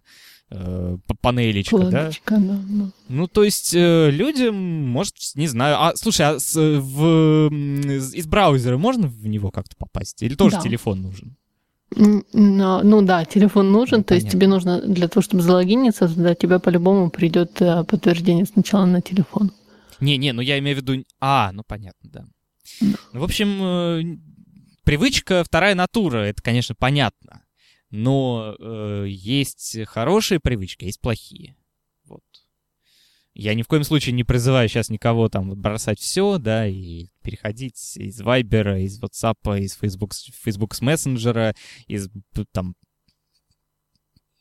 э, панелечка, Планочка, да? да, да. Ну, то есть э, людям, может, не знаю, а, слушай, а с, в, из браузера можно в него как-то попасть? Или тоже да. телефон нужен? Ну да, телефон нужен, ну, то есть тебе нужно для того, чтобы залогиниться, туда тебе по-любому придет э, подтверждение сначала на телефон. Не-не, ну я имею в виду... А, ну понятно, да. Ну, в общем, э, привычка вторая натура, это, конечно, понятно. Но э, есть хорошие привычки, есть плохие. Вот. Я ни в коем случае не призываю сейчас никого там бросать все, да, и переходить из Viber, из WhatsApp, из Facebook, Facebook мессенджера, из там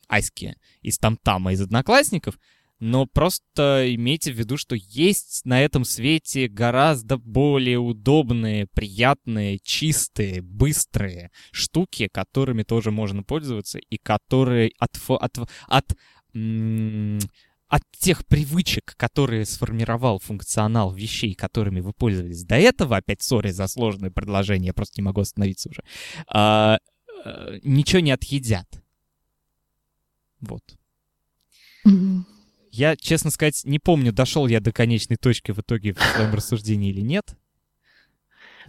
Айски, из Тамтама, из Одноклассников, но просто имейте в виду, что есть на этом свете гораздо более удобные, приятные, чистые, быстрые штуки, которыми тоже можно пользоваться и которые от, от, от, от от тех привычек, которые сформировал функционал вещей, которыми вы пользовались до этого, опять сори за сложное предложение, я просто не могу остановиться уже, а, а, ничего не отъедят. Вот. Mm-hmm. Я, честно сказать, не помню, дошел я до конечной точки в итоге в своем рассуждении или нет.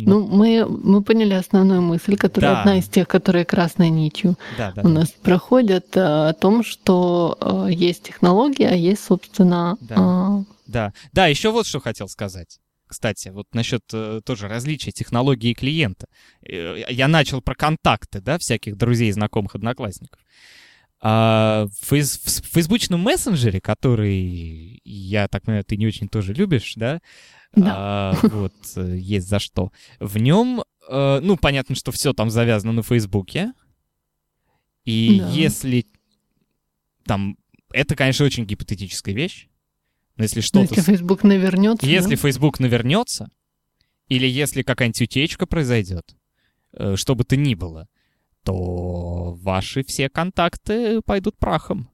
Ну, мы, мы поняли основную мысль, которая да. одна из тех, которые красной нитью да, да, у нас да. проходят, э, о том, что э, есть технология, а есть, собственно... Да, а... да. да еще вот что хотел сказать. Кстати, вот насчет э, тоже различия технологии клиента. Я начал про контакты, да, всяких друзей, знакомых, одноклассников. А в, фейс, в фейсбучном мессенджере, который, я так понимаю, ты не очень тоже любишь, да, да. А, вот, э, есть за что. В нем, э, ну, понятно, что все там завязано на Фейсбуке. И да. если там... Это, конечно, очень гипотетическая вещь. Но если что-то... Если Facebook навернется. Если да? Facebook навернется, или если какая-нибудь утечка произойдет, э, что бы то ни было, то ваши все контакты пойдут прахом.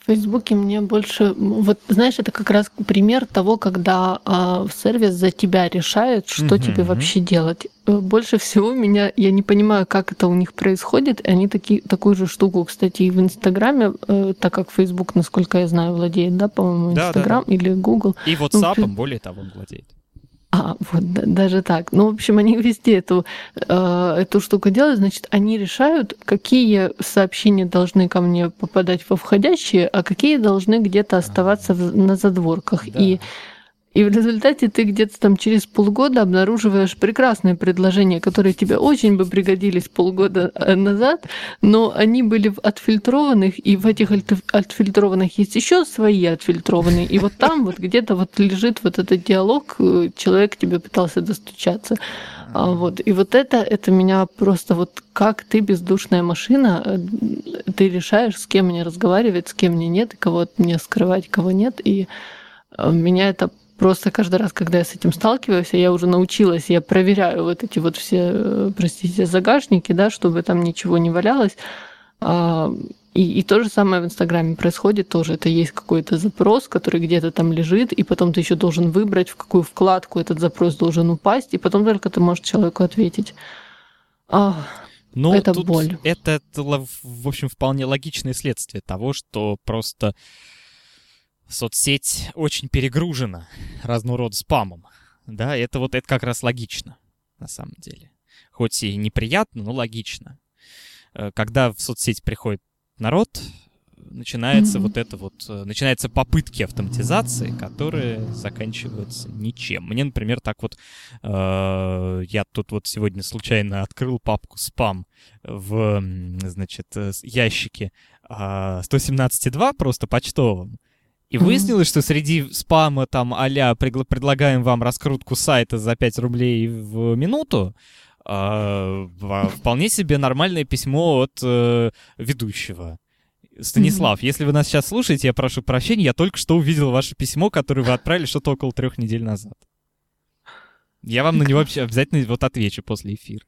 В Фейсбуке мне больше, вот знаешь, это как раз пример того, когда э, сервис за тебя решает, что угу. тебе вообще делать. Э, больше всего меня, я не понимаю, как это у них происходит. Они таки, такую же штуку, кстати, и в Инстаграме, э, так как Фейсбук, насколько я знаю, владеет, да, по-моему, Инстаграм да, да, да. или Google. И WhatsApp, ну, более того, он владеет. А, вот да, даже так. Ну, в общем, они везде эту, э, эту штуку делают. Значит, они решают, какие сообщения должны ко мне попадать во входящие, а какие должны где-то оставаться в, на задворках. Да. И и в результате ты где-то там через полгода обнаруживаешь прекрасные предложения, которые тебе очень бы пригодились полгода э, назад, но они были в отфильтрованных, и в этих отфильтрованных есть еще свои отфильтрованные. И вот там вот где-то вот лежит вот этот диалог, э, человек тебе пытался достучаться. А вот. И вот это, это меня просто вот как ты бездушная машина, э, ты решаешь, с кем мне разговаривать, с кем мне нет, и кого мне скрывать, кого нет. И меня это Просто каждый раз, когда я с этим сталкиваюсь, я уже научилась, я проверяю вот эти вот все, э, простите, загашники, да, чтобы там ничего не валялось. А, и, и то же самое в Инстаграме происходит тоже. Это есть какой-то запрос, который где-то там лежит, и потом ты еще должен выбрать, в какую вкладку этот запрос должен упасть, и потом только ты можешь человеку ответить. А, ну, это боль. Это, в общем, вполне логичное следствие того, что просто соцсеть очень перегружена разного рода спамом. Да, это вот это как раз логично, на самом деле. Хоть и неприятно, но логично. Э, когда в соцсеть приходит народ, начинается mm-hmm. вот это вот, э, начинаются попытки автоматизации, которые заканчиваются ничем. Мне, например, так вот, э, я тут вот сегодня случайно открыл папку спам в, значит, э, ящике э, 117.2, просто почтовом, и выяснилось, что среди спама там а-ля предлагаем вам раскрутку сайта за 5 рублей в минуту, А, вполне себе нормальное письмо от э, ведущего. Станислав, mm-hmm. если вы нас сейчас слушаете, я прошу прощения, я только что увидел ваше письмо, которое вы отправили что-то около трех недель назад. Я вам на него обязательно вот отвечу после эфира.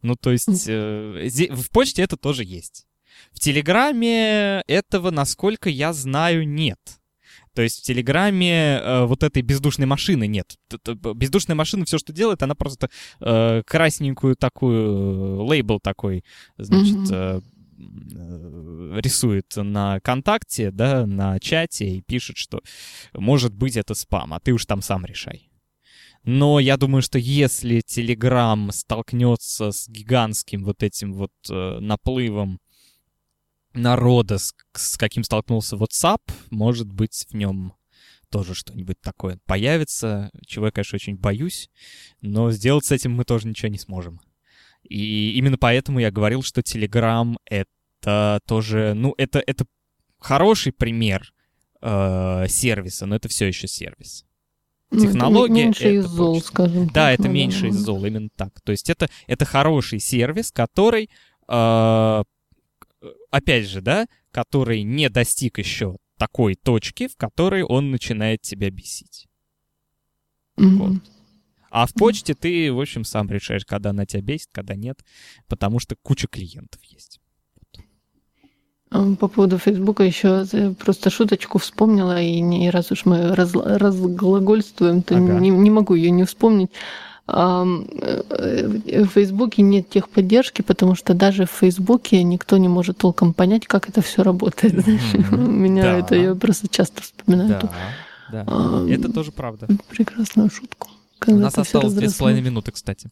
Ну, то есть э, в почте это тоже есть. В Телеграме этого, насколько я знаю, нет. То есть в Телеграме э, вот этой бездушной машины нет. Бездушная машина все, что делает, она просто э, красненькую такую, лейбл такой, значит, mm-hmm. э, рисует на ВКонтакте, да, на чате и пишет, что может быть это спам, а ты уж там сам решай. Но я думаю, что если Telegram столкнется с гигантским вот этим вот э, наплывом народа, с, с каким столкнулся WhatsApp, может быть, в нем тоже что-нибудь такое появится, чего я, конечно, очень боюсь, но сделать с этим мы тоже ничего не сможем. И именно поэтому я говорил, что Telegram — это тоже, ну, это, это хороший пример э, сервиса, но это все еще сервис. Ну, Технология... Меньше из зол, больше. скажем Да, так, это наверное. меньше из зол, именно так. То есть это, это хороший сервис, который э, опять же, да, который не достиг еще такой точки, в которой он начинает тебя бесить. Mm-hmm. Вот. А в почте ты, в общем, сам решаешь, когда она тебя бесит, когда нет, потому что куча клиентов есть. По поводу Фейсбука еще просто шуточку вспомнила, и не раз уж мы раз, разглагольствуем, то ага. не, не могу ее не вспомнить. Э, в Фейсбуке нет техподдержки, потому что даже в Фейсбуке никто не может толком понять, как это все работает. Mm-hmm. Меня да. это я просто часто вспоминаю. Да, да. А, это тоже правда. Прекрасную шутку. У нас осталось две с половиной минуты, кстати.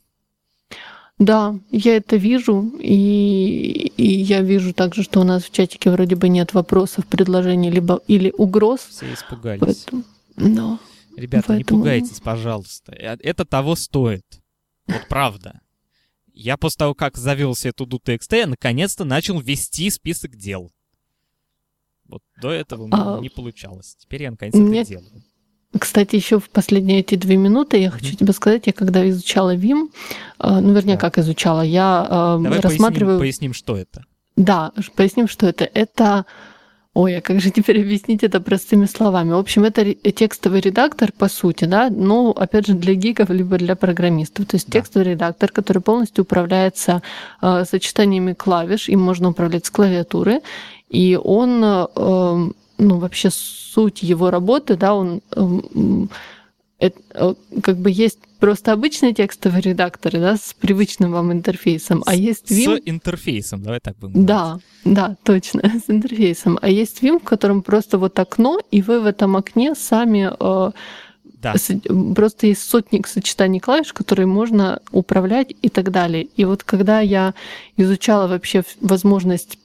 Да, я это вижу, и, и я вижу также, что у нас в чатике вроде бы нет вопросов, предложений, либо или угроз. Все испугались. Поэтому, да. Ребята, Поэтому... не пугайтесь, пожалуйста. Э, это того стоит. Вот правда. Я после того, как завелся эту DuTXT, я наконец-то начал вести список дел. Вот до этого а... не получалось. Теперь я наконец Мне... это делаю. Кстати, еще в последние эти две минуты я хочу mm-hmm. тебе сказать, я когда изучала ВИМ, э, ну, вернее, да. как изучала, я э, Давай рассматриваю... Поясним, поясним, что это. Да, поясним, что это. Это Ой, а как же теперь объяснить это простыми словами? В общем, это текстовый редактор, по сути, да, ну, опять же, для гиков, либо для программистов. То есть да. текстовый редактор, который полностью управляется э, сочетаниями клавиш, им можно управлять с клавиатуры, и он, э, ну, вообще суть его работы, да, он э, это, э, как бы есть просто обычные текстовые редакторы, да, с привычным вам интерфейсом, а есть Vim... С интерфейсом, давай так будем Да, да, точно, с интерфейсом. А есть Vim, в котором просто вот окно, и вы в этом окне сами... Э, да. Просто есть сотник сочетаний клавиш, которые можно управлять и так далее. И вот когда я изучала вообще возможность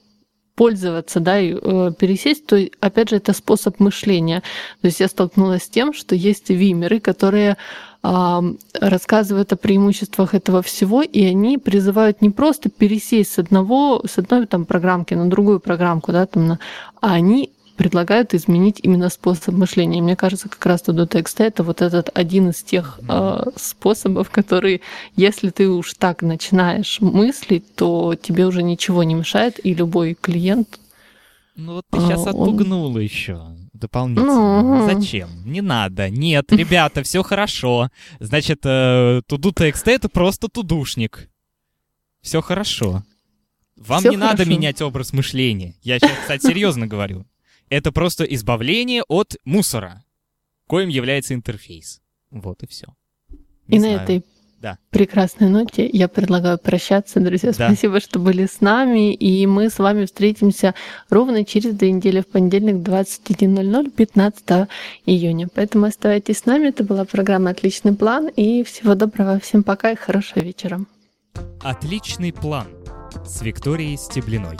пользоваться, да, и э, пересесть, то опять же это способ мышления. То есть я столкнулась с тем, что есть вимеры, которые рассказывают о преимуществах этого всего, и они призывают не просто пересесть с одного, с одной там программки на другую программку, да, там, на, а они предлагают изменить именно способ мышления. Мне кажется, как раз до текста это вот этот один из тех э, способов, который, если ты уж так начинаешь мыслить, то тебе уже ничего не мешает, и любой клиент. Ну вот ты сейчас а, отпугнула он... еще дополнительно. Ну... Зачем? Не надо. Нет, ребята, все хорошо. Значит, э, туду текст это просто тудушник. Все хорошо. Вам не хорошо. надо менять образ мышления. Я сейчас, кстати, серьезно говорю это просто избавление от мусора, коим является интерфейс. Вот и все. Не и знаю. на этой да. прекрасной ноте я предлагаю прощаться, друзья. Да. Спасибо, что были с нами. И мы с вами встретимся ровно через две недели в понедельник 21.00, 15 июня. Поэтому оставайтесь с нами. Это была программа «Отличный план». И всего доброго. Всем пока и хорошего вечера. «Отличный план» с Викторией Стеблиной.